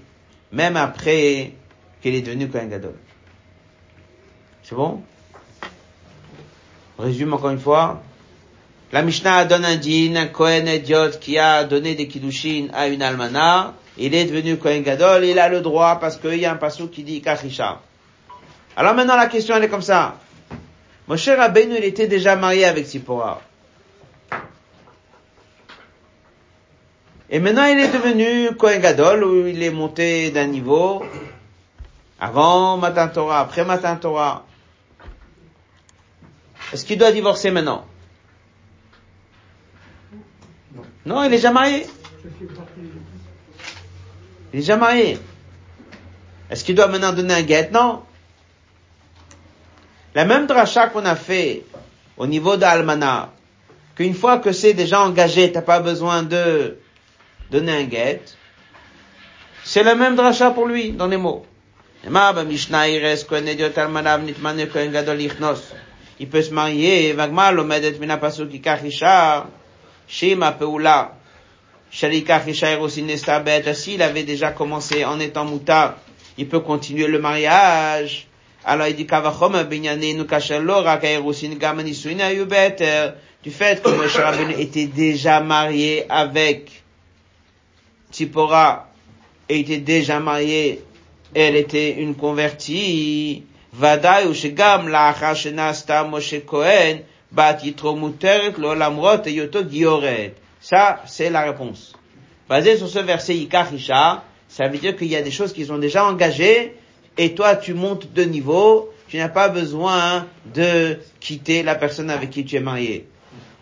même après qu'il est devenu Kohen Gadol. C'est bon? On résume encore une fois. La Mishnah donne un din, un Kohen idiot qui a donné des Kiddushin à une almana, il est devenu Kohen Gadol, il a le droit parce qu'il y a un passou qui dit Ikachisha. Alors maintenant la question elle est comme ça. Moshe Rabbeinu il était déjà marié avec Sipora. Et maintenant il est devenu Kohen Gadol où il est monté d'un niveau avant Matan Torah, après Matan Torah. Est-ce qu'il doit divorcer maintenant? Non. Non, il est déjà marié. Il est déjà marié. Est-ce qu'il doit maintenant donner un guet? Non. La même dracha qu'on a fait au niveau d'Almana, qu'une fois que c'est déjà engagé, t'as pas besoin de donner un c'est la même dracha pour lui, dans les mots. Il peut se marier, Shema Peula, Shalika s'il avait déjà commencé en étant mouta, il peut continuer le mariage. Alors il dit Kavachom Binyanenu Kashalora Kairusin Gamanisuina Yubeter, du fait que Moshe Rabbeinu était déjà marié avec Tzipora, et était déjà marié, elle était une convertie. Shegam la Achashenasta Moshe Cohen, Bat Yitro Muteret Lo Lamrot et Yoto Gioret. Ça, c'est la réponse. Basé sur ce verset Yikachisha, ça veut dire qu'il y a des choses qui sont déjà engagées, et toi tu montes de niveau, tu n'as pas besoin de quitter la personne avec qui tu es marié.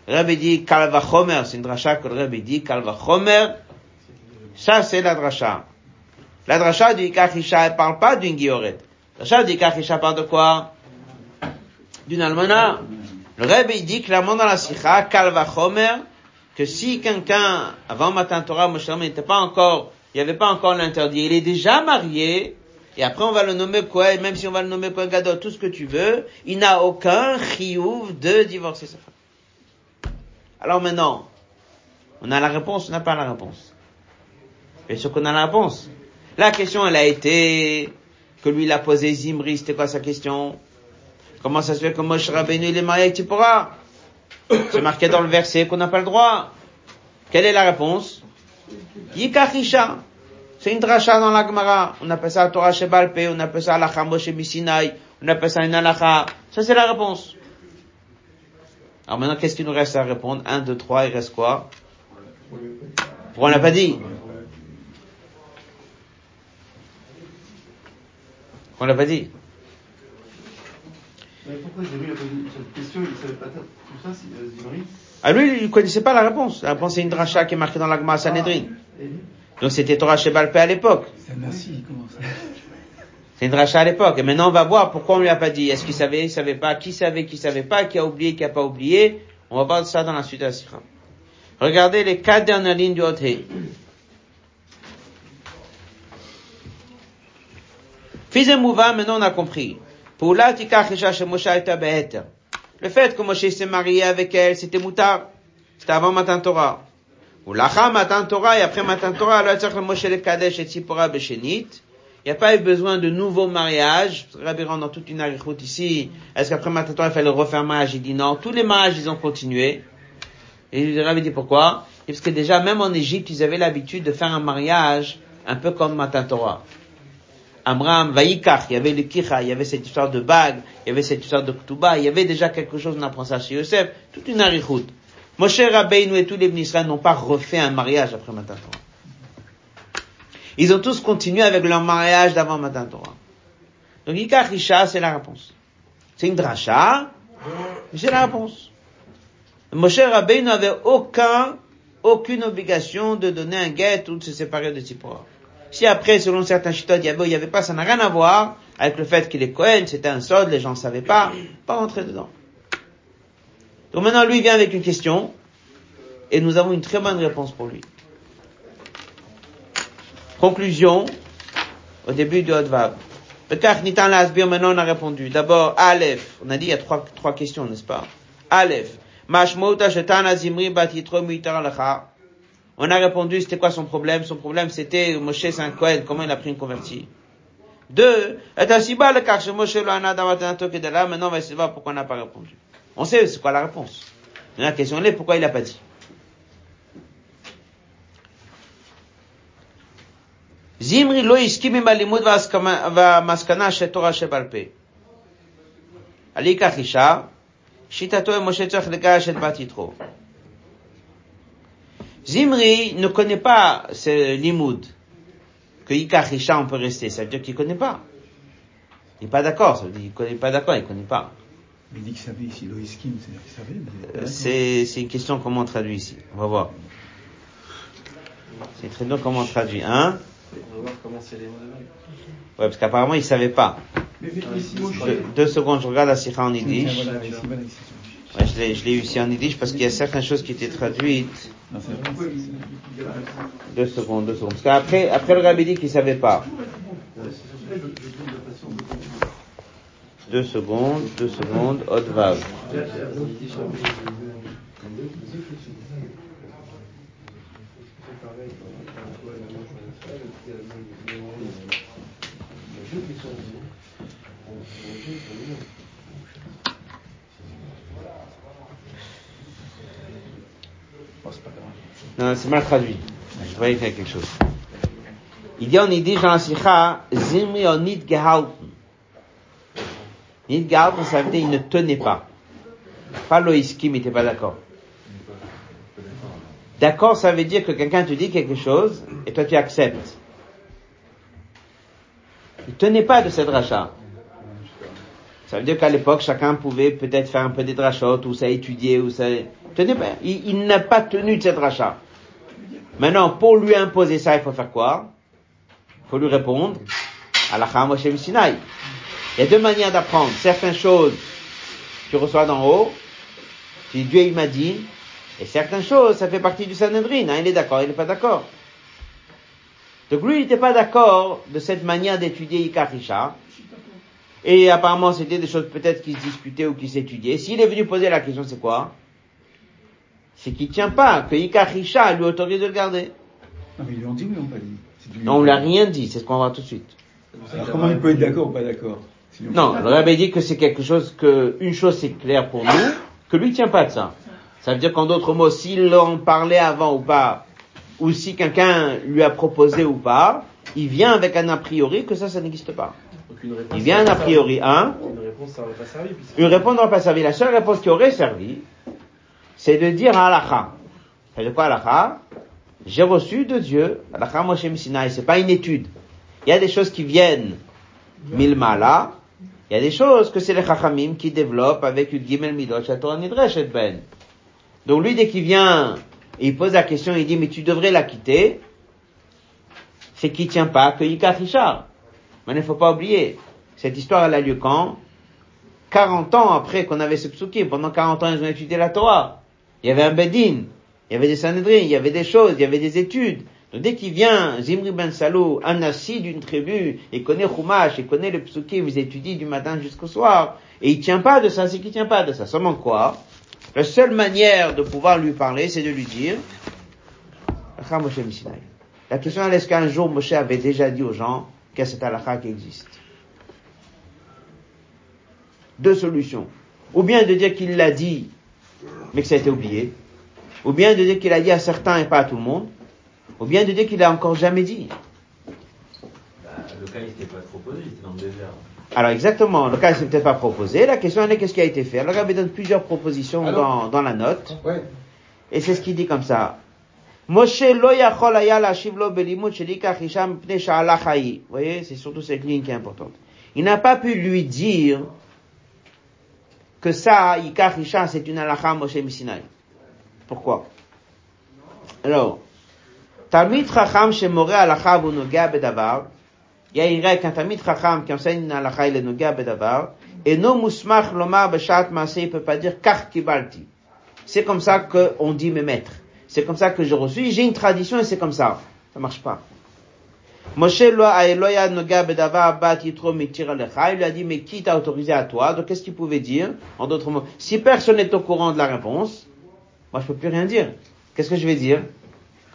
Le Rabbi dit Kalva Chomer, c'est une dracha que le Rabbi dit Kalva Chomer, ça c'est la dracha. La dracha du Yikachisha, elle parle pas d'une guilloret. La dracha du Yikachisha parle de quoi? D'une almana. Le Rabbi dit clairement dans la Sikha, Kalva Chomer, que si quelqu'un, avant Matin Torah, Moshe n'était pas encore, il n'y avait pas encore l'interdit, il est déjà marié, et après on va le nommer quoi, même si on va le nommer quoi Gadol, tout ce que tu veux, il n'a aucun chiouf de divorcer sa femme. Alors maintenant, on a la réponse, on n'a pas la réponse. Bien sûr qu'on a la réponse. La question, elle a été, que lui l'a posé Zimri, c'était quoi sa question? Comment ça se fait que Moshe Rabbeinu, il est marié avec Tipora? C'est marqué dans le verset qu'on n'a pas le droit. Quelle est la réponse? Yikachisha. C'est une dracha dans la Gemara. On appelle ça la Torah Shebalpe, on appelle ça la Moshe Misinaï, on appelle ça une alacha. Ça c'est la réponse. Alors maintenant, qu'est-ce qu'il nous reste à répondre? 1, 2, 3, il reste quoi? Pourquoi on l'a pas dit? Pourquoi on l'a pas dit? Pourquoi a posé cette question? Il savait pas tout ça, Zimri Ah lui, il connaissait pas la réponse. La réponse c'est une dracha qui est marquée dans la Gemara Sanhedrin. Ah, Donc c'était Torah Shebalpe à l'époque. C'est une dracha à l'époque. Et maintenant on va voir pourquoi on lui a pas dit. Est-ce qu'il savait, il savait pas, qui savait, qui savait pas, qui a oublié, qui a pas oublié. On va voir ça dans la suite de la Sikha. Regardez les quatre dernières lignes du Hothé. Fils de Mouva, maintenant on a compris. Pour la Le fait que Moshe s'est marié avec elle, c'était moutar. C'était avant Matan Torah. Ou lacha Matan Torah, et après Matan Torah, que Moshe le Kadesh et Tzipora Beshenit. Il n'y a pas eu besoin de nouveau mariage. Rabbi dans toute une ici. Est-ce qu'après Matan Torah, il fallait refaire mariage? Il dit non. Tous les mariages, ils ont continué. Et le Rabbi dit pourquoi? Parce que déjà, même en Égypte, ils avaient l'habitude de faire un mariage un peu comme Matan Torah. Amram, Vaïkach, il y avait le Kicha, il y avait cette histoire de bague, il y avait cette histoire de Ktuba, il y avait déjà quelque chose, on apprend ça chez Yosef, toute une arichoute. Moshe Rabbeinu et tous les Israël n'ont pas refait un mariage après Matan Torah. Ils ont tous continué avec leur mariage d'avant Matan Torah. Donc Yikach Isha, c'est la réponse. C'est une dracha, c'est la réponse. Moshe Rabbeinu n'avait aucun, aucune obligation de donner un guet ou de se séparer de Tzipora. Si après, selon certains chitotes, il y avait, il y avait pas, ça n'a rien à voir avec le fait qu'il est Cohen, c'était un sod, les gens ne savaient pas, pas rentrer dedans. Donc maintenant, lui vient avec une question, et nous avons une très bonne réponse pour lui. Conclusion, au début. Peut-être Nitan Lasbir, maintenant on a répondu. D'abord, Aleph. On a dit il y a trois, trois questions, n'est-ce pas? Aleph. On a répondu, c'était quoi son problème? Son problème, c'était Moshe Kohen, comment il a pris une convertie? Deux, maintenant on va essayer de voir pourquoi on n'a pas répondu. On sait c'est quoi la réponse. Mais la question est pourquoi il n'a pas dit? Zimri lo iskimi malimud va maskana shetora shebalpe. Ali kachisha, shitato et Moshe tzach legash et batitro. Zimri ne connaît pas ce limoud que Ikach on peut rester. Ça veut dire qu'il connaît pas. Il n'est pas d'accord. Ça veut dire qu'il connaît pas d'accord. Il connaît pas. Mais il dit qu'il savait ici. Loïskim, c'est qu'il savait. Euh, c'est, c'est une question comment on traduit ici. On va voir. C'est très dur comment on traduit. Hein On va voir comment c'est les mots de. Ouais, parce qu'apparemment, il savait pas. Mais, mais, mais si Moshe, Deux, secondes, je regarde la sikha en yiddish. Ouais, je l'ai, eu ici en yiddish parce qu'il y a certaines choses qui étaient traduites. Deux secondes, deux secondes. Parce qu'après, après le rabbi dit qu'il savait pas. Ouais, c'est sur ça que je, je trouve la façon de comprendre. Deux secondes, deux secondes, pas grave. Non, c'est mal traduit. Je voyais qu'il y a quelque chose. Il dit en yiddish dans la sikha, Zimri on nit ça veut dire il ne tenait pas. Pas loïski, mais il n'était pas d'accord. D'accord, ça veut dire que quelqu'un te dit quelque chose et toi tu acceptes. Il tenait pas de cette rachat. Ça veut dire qu'à l'époque, chacun pouvait peut-être faire un peu des drachot, ou ça étudier, ou ça... Tenez pas. Il, n'a pas tenu de cette rachat. Maintenant, pour lui imposer ça, il faut faire quoi? Il faut lui répondre à la Sinai. Il y a deux manières d'apprendre. Certaines choses, tu reçois d'en haut, tu dis Dieu il m'a dit, et certaines choses, ça fait partie du Sanhedrin. Hein, il est d'accord, il n'est pas d'accord. Donc lui, il n'était pas d'accord de cette manière d'étudier Ikarisha. Et apparemment, c'était des choses peut-être qui se discutaient ou qui s'étudiaient. S'il est venu poser la question, c'est quoi? C'est qu'il tient pas, que Ikarisha lui autorise de le garder. Non, mais ils lui ont dit ou ils l'ont pas dit Non, on l'a rien dit, c'est ce qu'on va voir tout de suite. Alors comment il peut être d'accord ou pas d'accord? Non, le rabbi dit que c'est quelque chose que, une chose c'est clair pour nous, que lui tient pas de ça. Ça veut dire qu'en d'autres mots, s'il en parlait avant ou pas, ou si quelqu'un lui a proposé ou pas, il vient avec un a priori que ça, ça n'existe pas. Il vient un a priori, hein, Une réponse, n'aurait pas servi. une réponse n'aurait pas servi. La seule réponse qui aurait servi, c'est de dire à Alacha. C'est de quoi Alacha? J'ai reçu de Dieu, Alacha Moshe Sinai, c'est pas une étude. Il y a des choses qui viennent milmala, il y a des choses que c'est les Chachamim qui développent avec une Gimel Midot, Torah Nidresh et Ben. Donc lui, dès qu'il vient, il pose la question, il dit, mais tu devrais la quitter, c'est qu'il tient pas que Yikach Richard. Mais il ne faut pas oublier, cette histoire elle a lieu quand? 40 ans après qu'on avait ce psukim, pendant 40 ans ils ont étudié la Torah. Il y avait un Bedin, il y avait des Sanhedrin, il y avait des choses, il y avait des études. Donc dès qu'il vient, Zimri ben Salou, un assis d'une tribu, il connaît Chumash, il connaît le psukim, il étudie du matin jusqu'au soir, et il tient pas de ça, c'est qu'il tient pas de ça. Seulement quoi? La seule manière de pouvoir lui parler, c'est de lui dire, Mishinai. La question est, est-ce qu'un jour Moshe avait déjà dit aux gens qu'il y a cette halakha qui existe? Deux solutions. Ou bien de dire qu'il l'a dit, mais que ça a été oublié. Ou bien de dire qu'il a dit à certains et pas à tout le monde. Ou bien de dire qu'il a encore jamais dit. Bah, le cas, il s'était pas trop posé, il était dans le désert. Alors exactement, le cas ne s'est peut-être pas proposé. La question elle est qu'est-ce qui a été fait? Alors Rabbi donne plusieurs propositions dans, dans la note. Ouais. Et c'est ce qu'il dit comme ça. Moshe lo yachol lo belimut. Vous voyez, c'est surtout cette ligne qui est importante. Il n'a pas pu lui dire que ça, yikach c'est une halacha Moshe Missinai. Pourquoi? Alors, Talmid chacham shemore halacha v'noga bedavar. Il y a une règle qu'un Talmid chacham qui enseigne une halacha il est noga bedavar. Et no musmach lomar b'shat maaseh, il peut pas dire kach kibalti. C'est comme ça qu'on dit mes maîtres. C'est comme ça que je reçus. J'ai une tradition et c'est comme ça. Ça marche pas. Moshe noga lui a dit, mais qui t'a autorisé à toi? Donc qu'est-ce qu'il pouvait dire? En d'autres mots, si personne n'est au courant de la réponse, moi je peux plus rien dire. Qu'est-ce que je vais dire?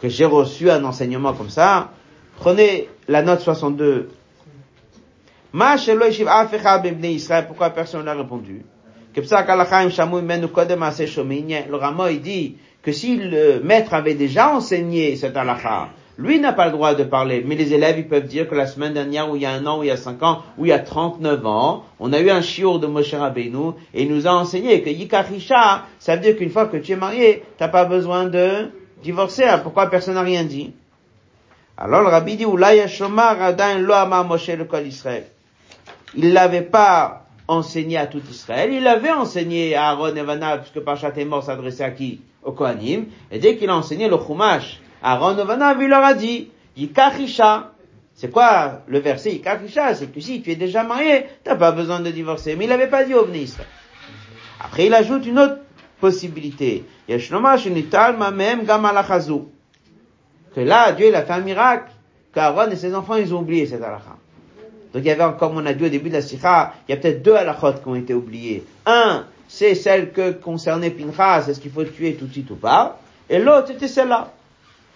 Que j'ai reçu un enseignement comme ça. Prenez la note 62. Ma shelo yeshiv af echad b'bnei Israël. Pourquoi personne n'a répondu? Shomin. Le Rama, il dit que si le maître avait déjà enseigné cet halakha, lui n'a pas le droit de parler, mais les élèves, ils peuvent dire que la semaine dernière, ou il y a un an, ou il y a cinq ans, ou il y a 39 ans, on a eu un shiur de Moshe Rabbeinu, et il nous a enseigné que yikarisha, ça veut dire qu'une fois que tu es marié, t'as pas besoin de divorcer. Alors pourquoi personne n'a rien dit? Alors le rabbi dit. Il l'avait pas enseigné à tout Israël, il l'avait enseigné à Aaron et Vanna, puisque Parchat est mort s'adressait à qui? Au Kohanim. Et dès qu'il a enseigné le Chumash Aaron Novanav, il leur a dit, Yikachisha. C'est quoi le verset Yikachisha? C'est que si tu es déjà marié, t'as pas besoin de divorcer. Mais il n'avait pas dit au Israël. Après, il ajoute une autre possibilité. Que là, Dieu, il a fait un miracle. Qu'Aaron et ses enfants, ils ont oublié cette halakha. Donc il y avait, comme on a dit au début de la sikha, il y a peut-être deux halakhot qui ont été oubliés. Un, c'est celle que concernait Pinchas, est-ce qu'il faut tuer tout de suite ou pas? Et l'autre, c'était celle-là.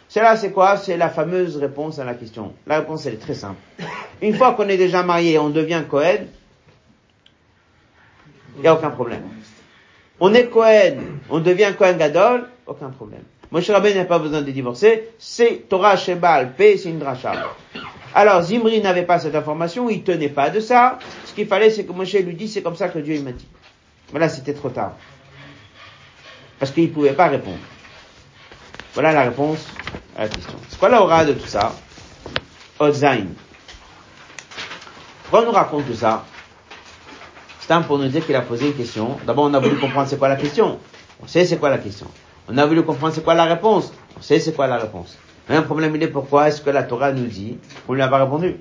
Celle-là, c'est quoi? C'est la fameuse réponse à la question. La réponse, elle est très simple. Une fois qu'on est déjà marié, on devient Cohen, il n'y a aucun problème. On est Cohen, on devient Cohen Gadol, aucun problème. Moshe Rabbeinu n'a pas besoin de divorcer, c'est Torah Shebal, P, c'est une dracha. Alors Zimri n'avait pas cette information, il tenait pas de ça. Ce qu'il fallait, c'est que Moshe lui dit, c'est comme ça que Dieu m'a dit. Mais là, c'était trop tard. Parce qu'il ne pouvait pas répondre. Voilà la réponse à la question. C'est quoi l'aura de tout ça? Odzain. Pourquoi on nous raconte tout ça? Pour nous dire qu'il a posé une question. D'abord, on a voulu comprendre c'est quoi la question. On sait c'est quoi la question. On a voulu comprendre c'est quoi la réponse. On sait c'est quoi la réponse. Mais un problème, il est pourquoi est-ce que la Torah nous dit qu'on lui a pas répondu?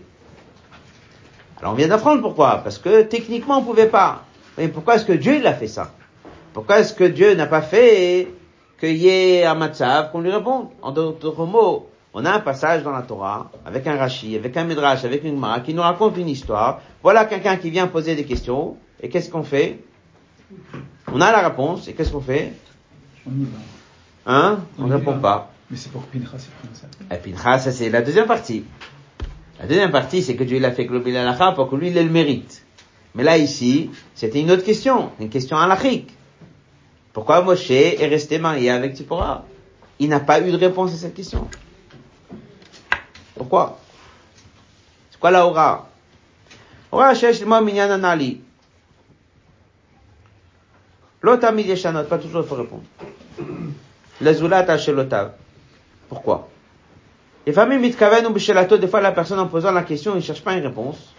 Alors on vient d'apprendre pourquoi. Parce que techniquement on pouvait pas. Mais pourquoi est-ce que Dieu il a fait ça? Pourquoi est-ce que Dieu n'a pas fait qu'il y ait un matzav qu'on lui réponde? En d'autres mots, on a un passage dans la Torah, avec un Rashi, avec un Midrash, avec une Gemara, qui nous raconte une histoire. Voilà quelqu'un qui vient poser des questions, et qu'est-ce qu'on fait? On a la réponse, et qu'est-ce qu'on fait? On y va. Hein? On ne répond va. pas. Mais c'est pour Pinchas et Pinchas, ça c'est la deuxième partie. La deuxième partie, c'est que Dieu l'a fait glober l'alacha pour que lui, il ait le mérite. Mais là, ici, c'était une autre question, une question halachique. Pourquoi Moshe est resté marié avec Tzipora? Il n'a pas eu de réponse à cette question. Pourquoi? C'est quoi la aura Aura shesh lema minyan anali. L'otamid yeshanot, pas toujours il faut répondre. Lezulat hashelotav. Pourquoi? Les familles mitkaven ou bishelato, des fois la personne en posant la question, il ne cherche pas une réponse.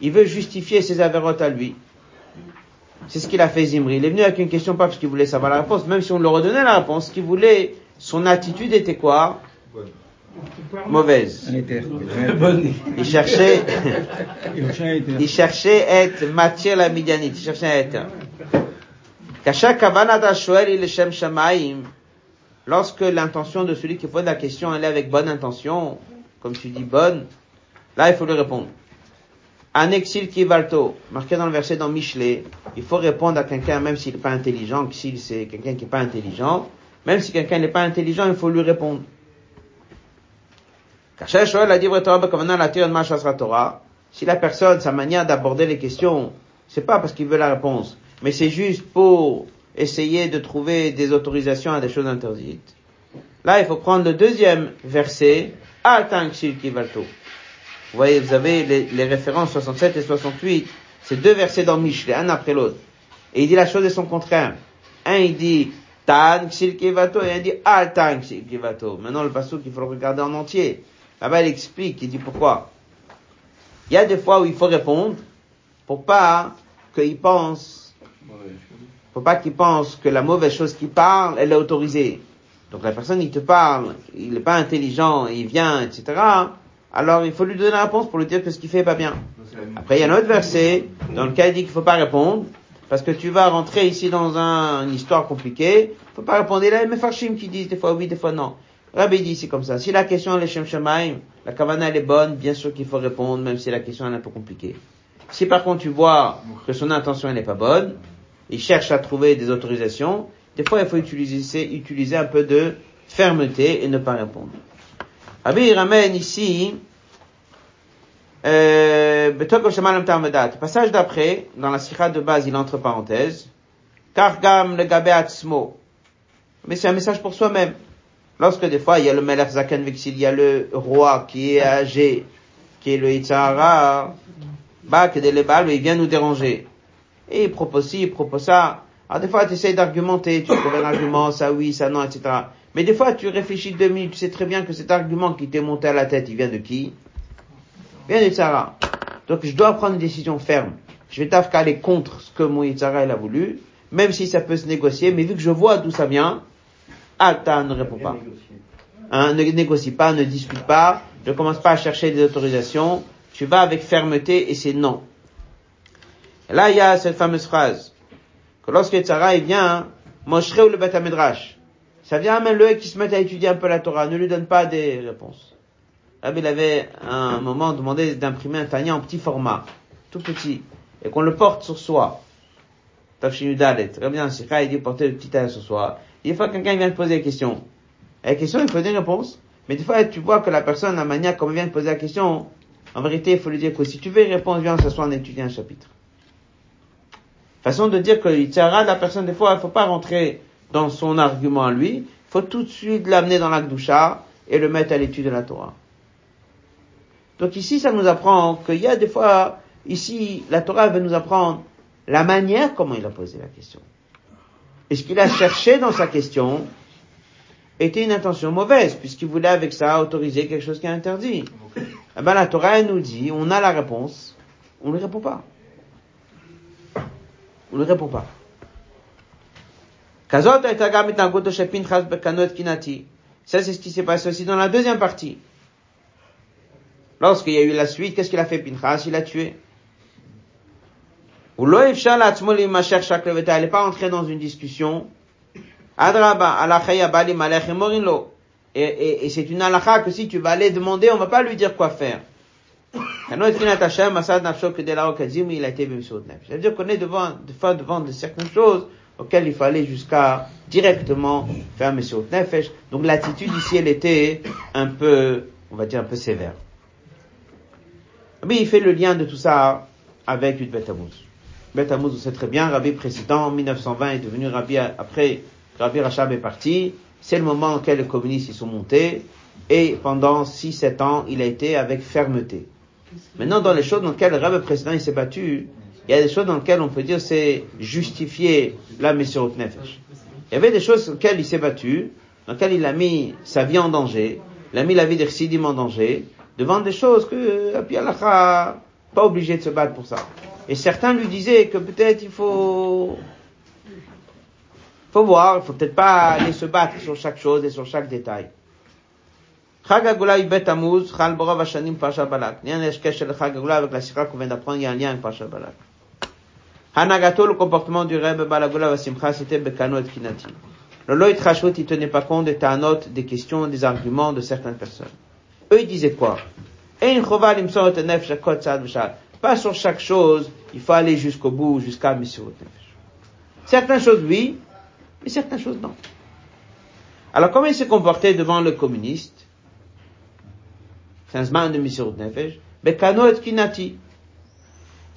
Il veut justifier ses avérotes à lui. C'est ce qu'il a fait Zimri. Il est venu avec une question pas parce qu'il voulait savoir la réponse, même si on lui redonnait la réponse, ce qu'il voulait, son attitude était quoi? Mauvaise. Il cherchait, il cherchait à être matière la midianite. Il cherchait à être. Kasha shamaim. Lorsque l'intention de celui qui pose la question, elle est avec bonne intention, comme tu dis bonne, là il faut lui répondre. Anexil kivalto, marqué dans le verset dans Michelet, il faut répondre à quelqu'un même s'il n'est pas intelligent, s'il c'est quelqu'un qui n'est pas intelligent, même si quelqu'un n'est pas intelligent, il faut lui répondre. Shoel. Si la personne, sa manière d'aborder les questions, c'est pas parce qu'il veut la réponse, mais c'est juste pour essayer de trouver des autorisations à des choses interdites. Là, il faut prendre le deuxième verset, Atang Shil Kivalto. Vous voyez, vous avez les, références 67 et 68, c'est deux versets dans Michelet, un après l'autre. Et il dit la chose et son contraire. Un, il dit Tan Shil Kivalto, et un dit Atang Shil Kivalto. Maintenant, le passage qu'il faut regarder en entier. Là-bas, il explique, il dit pourquoi. Il y a des fois où il faut répondre, pour pas qu'il pense faut pas qu'il pense que la mauvaise chose qu'il parle, elle est autorisée. Donc la personne, il te parle, il n'est pas intelligent, il vient, etc. Alors il faut lui donner la réponse pour lui dire que ce qu'il fait est pas bien. Après, il y a un autre verset dans lequel il dit qu'il faut pas répondre, parce que tu vas rentrer ici dans un- une histoire compliquée, faut pas répondre. Et là, mes farshim qui disent des fois oui, des fois non. Rabbi dit c'est comme ça. Si la question est Shem Shemaim, la kavana elle est bonne, bien sûr qu'il faut répondre, même si la question est un peu compliquée. Si par contre tu vois que son intention elle n'est pas bonne, il cherche à trouver des autorisations, des fois il faut utiliser, utiliser un peu de fermeté et ne pas répondre. Rabbi ramène ici, euh. Passage d'après, dans la sikha de base, il entre parenthèses, Kargam le atzmo. Mais c'est un message pour soi-même. Lorsque des fois il y a le Melech Zaken il y a le roi qui est âgé, qui est le lebal, il vient nous déranger. Et il propose ci, il propose ça. Alors des fois tu essayes d'argumenter, tu trouves un argument, ça oui, ça non, etc. Mais des fois tu réfléchis deux minutes, tu sais très bien que cet argument qui t'est monté à la tête, il vient de qui? Il vient de Sarah. Donc je dois prendre une décision ferme. Je vais tafka aller contre ce que mon Yitzhara a voulu, même si ça peut se négocier, mais vu que je vois d'où ça vient, Alta ne répond pas. Hein, ne négocie pas, ne discute pas, ne commence pas à chercher des autorisations. Tu vas avec fermeté et c'est non. Et là, il y a cette fameuse phrase que lorsque Tzara il vient, Moshe ou le Beth Midrash, ça vient même le qui se met à étudier un peu la Torah, ne lui donne pas des réponses. Rabbi, il avait un moment demandé d'imprimer un tania en petit format, tout petit, et qu'on le porte sur soi. Tafshinudalet. Rabbi dans il dit porter le petit sur soi. Et des fois, quelqu'un vient poser la question. Et la question, il faut des réponses. Mais des fois, tu vois que la personne, la manière comme il vient de poser la question, en vérité, il faut lui dire que si tu veux y répondre, viens s'asseoir en étudier un chapitre. Façon de dire que la personne, des fois, il faut pas rentrer dans son argument à lui, il faut tout de suite l'amener dans l'Akdoucha et le mettre à l'étude de la Torah. Donc ici, ça nous apprend qu'il y a des fois, ici, la Torah veut nous apprendre la manière comment il a posé la question. Et ce qu'il a cherché dans sa question était une intention mauvaise, puisqu'il voulait avec ça autoriser quelque chose qui est interdit. Eh ben, la Torah elle nous dit, on a la réponse, on ne répond pas. On ne répond pas. Ça, c'est ce qui s'est passé aussi dans la deuxième partie. Lorsqu'il y a eu la suite, qu'est-ce qu'il a fait Pinchas Il a tué. Il n'est pas entré dans une discussion. Et, et, et c'est une halakha que si tu vas aller demander, on va pas lui dire quoi faire. Il a été C'est-à-dire qu'on est devant, devant, devant de certaines choses auxquelles il fallait jusqu'à directement faire Messiot Nefesh. Donc l'attitude ici, elle était un peu, on va dire un peu sévère. Mais il fait le lien de tout ça avec une Betamuz. Betamuz, vous savez très bien, Rabbi précédent, en 1920, est devenu Rabbi après Rabbi Rachab est parti. C'est le moment auquel les communistes y sont montés. Et pendant 6-7 ans, il a été avec fermeté. Maintenant, dans les choses dans lesquelles le Rabbi précédent s'est battu, il y a des choses dans lesquelles on peut dire c'est justifier la mission Nefesh. Il y avait des choses dans lesquelles il s'est battu, dans lesquelles il a mis sa vie en danger, il a mis la vie des Chassidim en danger, devant des choses que, puis Allah pas obligé de se battre pour ça. Et certains lui disaient que peut-être il faut, faut voir, il faut peut-être pas aller se battre sur chaque chose et sur chaque détail. Chag Agula Bet Amuz, Chal Borov Hashanim Parsha Balak. Il y a un Chag Agula avec la sira qu'on vient d'apprendre, il y a un lien avec Parsha Balak. Hanagato, le comportement du Rebbe Balagula Vasimcha, c'était Bekano et Kinati. Le Loït Rashut, il tenait pas compte des tanot, des questions, des arguments de certaines personnes. Eux, ils disaient quoi? Pas sur chaque chose, il faut aller jusqu'au bout, jusqu'à Nefesh. Certaines choses, oui, mais certaines choses, non. Alors, comment il s'est comporté devant le communiste? C'est un zman de Mishot Nefesh. Bekano et Kinati.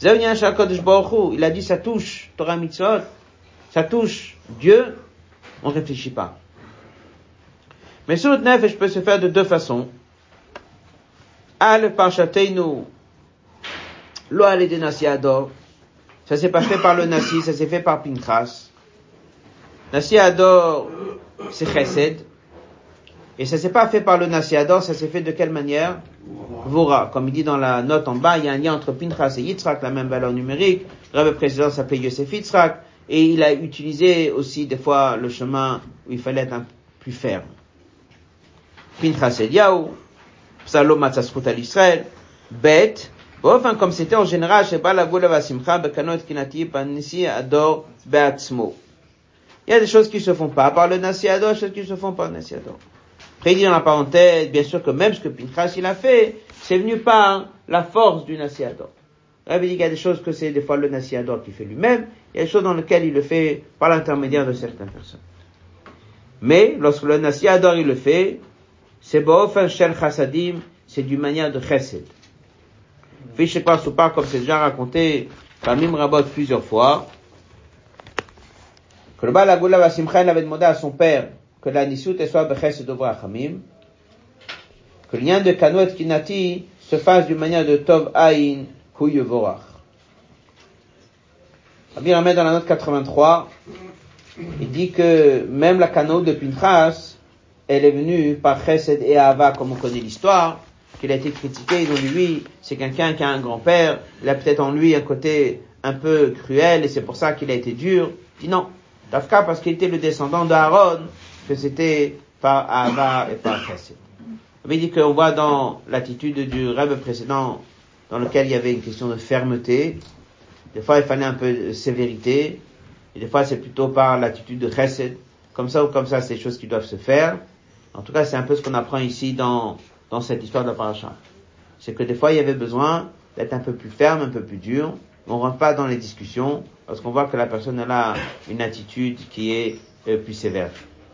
Il a dit ça touche Torah Mitzvot, ça touche Dieu, on réfléchit pas. Mais sur Nefesh peut se faire de deux façons. Al Parchateinu, lo Nasi Ador. Ça s'est pas fait par le Nasi, ça s'est fait par Pinchas. Nasi Ador, c'est Chesed. Et ça s'est pas fait par le Nasi Ador, ça s'est fait de quelle manière? Vora. Comme il dit dans la note en bas, il y a un lien entre Pinchas et Yitzhak, la même valeur numérique. Le Rabbi président s'appelait Yosef Yitzhak. Et il a utilisé aussi des fois le chemin où il fallait être un plus ferme. Pinchas Eliyahu, Psalom Matzaskut al Israël, Bet, enfin comme c'était en général chez Balagula Vasimcha, Bekanot Kinati, Panisi Ador Beatzmo. Il y a des choses qui se font pas par le Nasi Ador, des choses qui se font par le Nasi Ador. Prédit dans la parenthèse, bien sûr que même ce que Pinchas il a fait, c'est venu par la force du Nasi Ador. Rabbi dit qu'il y a des choses que c'est des fois le Nasi Ador qui fait lui-même, il y a des choses dans lesquelles il le fait par l'intermédiaire de certaines personnes. Mais lorsque le Nasi Ador il le fait, c'est Bo'ofen Shel Chassadim, c'est d'une manière de Chesed. Fiche quoi pas comme c'est déjà raconté par Mim Rabot plusieurs fois, que le Baal avait demandé à son père que la Nisut soit Bechesed Ovrachamim, que le lien de Kanot Kinati se fasse d'une manière de Tov Aïn Hu Vorach. Rabbi dans la note 83, il dit que même la Kanot de Pinchas, elle est venue par Chesed et Ava, comme on connaît l'histoire, qu'il a été critiqué, donc lui, c'est quelqu'un qui a un grand-père, il a peut-être en lui un côté un peu cruel, et c'est pour ça qu'il a été dur. Il dit non, Dafka, parce qu'il était le descendant d'Aaron, que c'était par Ahava et par Chesed. On dit qu'on voit dans l'attitude du rêve précédent, dans lequel il y avait une question de fermeté, des fois il fallait un peu de sévérité, et des fois c'est plutôt par l'attitude de Chesed, comme ça ou comme ça, c'est des choses qui doivent se faire. En tout cas, c'est un peu ce qu'on apprend ici dans, dans cette histoire de la paracha. C'est que des fois, il y avait besoin d'être un peu plus ferme, un peu plus dur. On rentre pas dans les discussions parce qu'on voit que la personne a une attitude qui est euh, plus sévère.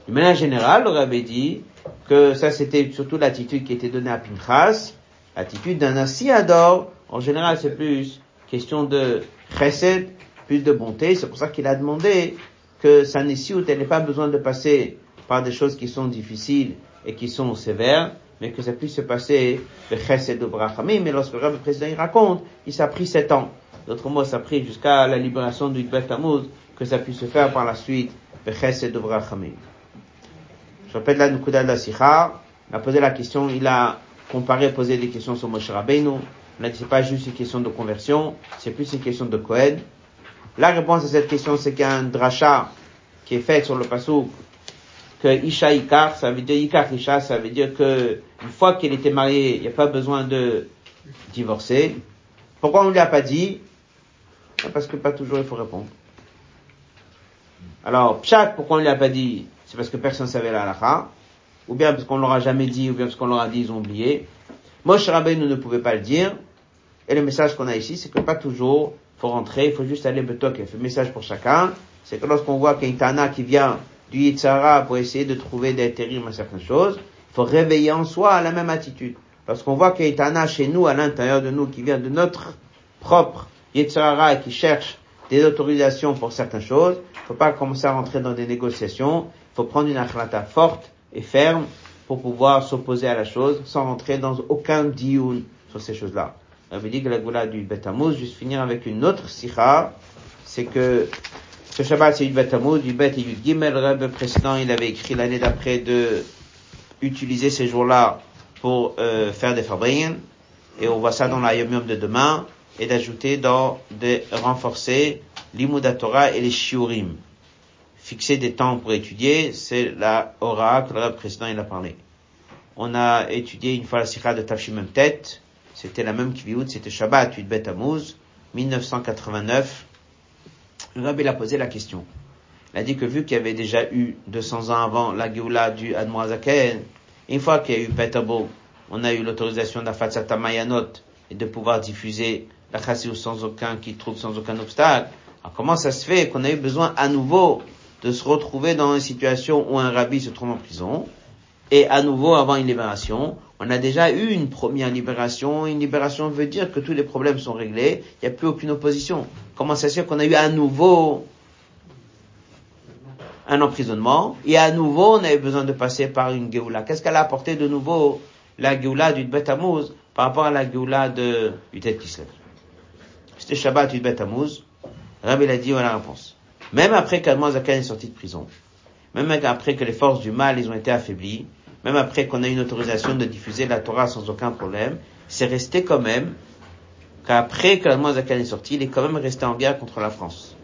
De manière générale, le rabbi dit que ça c'était surtout l'attitude qui était donnée à Pinchas, l'attitude d'un assiador. En général, c'est plus question de chesed, plus de bonté. C'est pour ça qu'il a demandé que sa où elle n'ait pas besoin de passer par des choses qui sont difficiles et qui sont sévères, mais que ça puisse se passer le chesed de brachamim. Mais lorsque le président il raconte, il s'est pris sept ans. D'autres mots, ça a pris jusqu'à la libération du Bet que ça puisse se faire par la suite le chesed de brachamim. Je répète la Nukuda de la Sikha. Il a posé la question, il a comparé, posé des questions sur Moshe Rabbeinu. On a c'est pas juste une question de conversion, c'est plus une question de Kohen. La réponse à cette question, c'est qu'un dracha qui est fait sur le passou que Isha Ikar, ça veut dire Ikar Isha, ça veut dire que une fois qu'elle était mariée, il n'y a pas besoin de divorcer. Pourquoi on ne lui a pas dit? Parce que pas toujours il faut répondre. Alors, Pshat, pourquoi on ne lui a pas dit? C'est parce que personne ne savait la halakha, ou bien parce qu'on l'aura jamais dit, ou bien parce qu'on l'aura dit, ils ont oublié. Moshe Rabbeinu ne pouvait pas le dire, et le message qu'on a ici, c'est que pas toujours faut rentrer, il faut juste aller. Il fait message pour chacun. C'est que lorsqu'on voit qu'il y a une Tana qui vient du Yitzhara pour essayer de trouver des terribles à certaines choses, il faut réveiller en soi la même attitude. Lorsqu'on voit qu'il y a une Tana chez nous, à l'intérieur de nous, qui vient de notre propre Yitzhara et qui cherche des autorisations pour certaines choses, faut pas commencer à rentrer dans des négociations. Faut prendre une akhlata forte et ferme pour pouvoir s'opposer à la chose sans rentrer dans aucun dioun sur ces choses-là. On avait dit que la goula du Betamuz, juste finir avec une autre sikha, c'est que ce Shabbat c'est du Betamuz, du Bet et du Gimel, le précédent il avait écrit l'année d'après de utiliser ces jours-là pour euh, faire des fabriques, et on voit ça dans la Yom de demain, et d'ajouter dans, de renforcer l'Imuda Torah et les Shiurim. Fixer des temps pour étudier, c'est la Hora que le précédent il a parlé. On a étudié une fois la sikha de Tafshimem Tet, c'était la même Kiviout, c'était Shabbat 8 Bet 1989. Le Rabbi a posé la question. Il a dit que vu qu'il y avait déjà eu 200 ans avant la Géoula du Admoazaken, une fois qu'il y a eu Petabo, on a eu l'autorisation d'Afatsata Mayanot et de pouvoir diffuser la Chassidou sans aucun, qui trouve sans aucun obstacle. Alors comment ça se fait qu'on a eu besoin à nouveau de se retrouver dans une situation où un rabbi se trouve en prison et à nouveau avant une libération on a déjà eu une première libération. Une libération veut dire que tous les problèmes sont réglés. Il n'y a plus aucune opposition. Comment fait qu'on a eu à nouveau un emprisonnement et à nouveau on avait besoin de passer par une Géoula. Qu'est-ce qu'elle a apporté de nouveau la Géoula du Bet par rapport à la Géoula de Utet Kislev? C'était Shabbat du Bet Rabbi l'a dit, on a la réponse. Même après qu'Admo Zakan est sorti de prison, même après que les forces du mal ils ont été affaiblies, même après qu'on ait une autorisation de diffuser la Torah sans aucun problème, c'est resté quand même qu'après que la Zakan est sorti, il est quand même resté en guerre contre la France.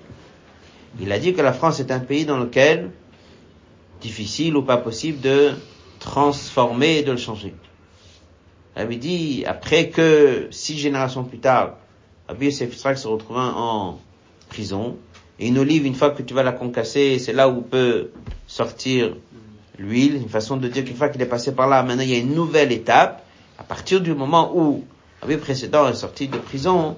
Il a dit que la France est un pays dans lequel difficile ou pas possible de transformer et de le changer. Il avait dit, après que six générations plus tard, Abu Yosef se retrouvant en prison, et une olive, une fois que tu vas la concasser, c'est là où peut sortir l'huile, une façon de dire qu'une fois qu'il est passé par là, maintenant il y a une nouvelle étape. À partir du moment où le précédent est sorti de prison,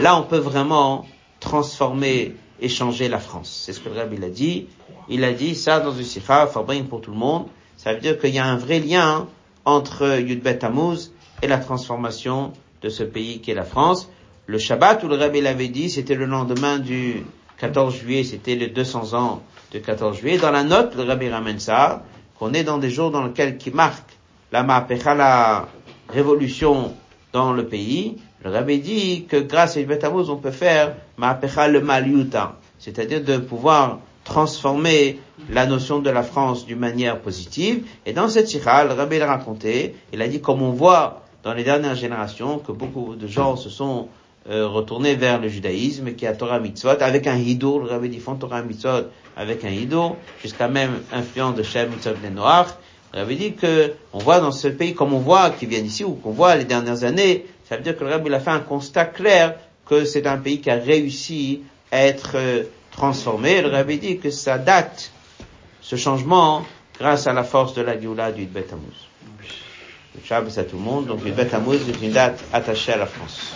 là on peut vraiment transformer et changer la France. C'est ce que le rabbi a dit. Il a dit ça dans une sikha, Fabrin pour tout le monde. Ça veut dire qu'il y a un vrai lien entre Yudbet Tammuz et la transformation de ce pays qui est la France. Le Shabbat où le rabbi l'avait dit, c'était le lendemain du 14 juillet, c'était les 200 ans de 14 juillet. Dans la note, le Rabbi ramène ça, qu'on est dans des jours dans lesquels qui marquent la Ma'apecha, la révolution dans le pays. Le Rabbi dit que grâce à Yves on peut faire Ma'apecha le Maliuta, c'est-à-dire de pouvoir transformer la notion de la France d'une manière positive. Et dans cette sikha, le Rabbi l'a raconté, il a dit comme on voit dans les dernières générations que beaucoup de gens se sont euh, retourner vers le judaïsme, qui a Torah Mitzvot, avec un hidour, le rabbi dit, font Torah Mitzvot avec un hidour, jusqu'à même influence de Shem Mitzvot des Noirs. Le rabbi dit que, on voit dans ce pays, comme on voit, qui viennent ici, ou qu'on voit les dernières années, ça veut dire que le rabbi il a fait un constat clair que c'est un pays qui a réussi à être euh, transformé. Le rabbi dit que ça date, ce changement, grâce à la force de la Géoula du Bet Tammuz. Le Shabbos à tout le monde, donc le Bet est une date attachée à la France.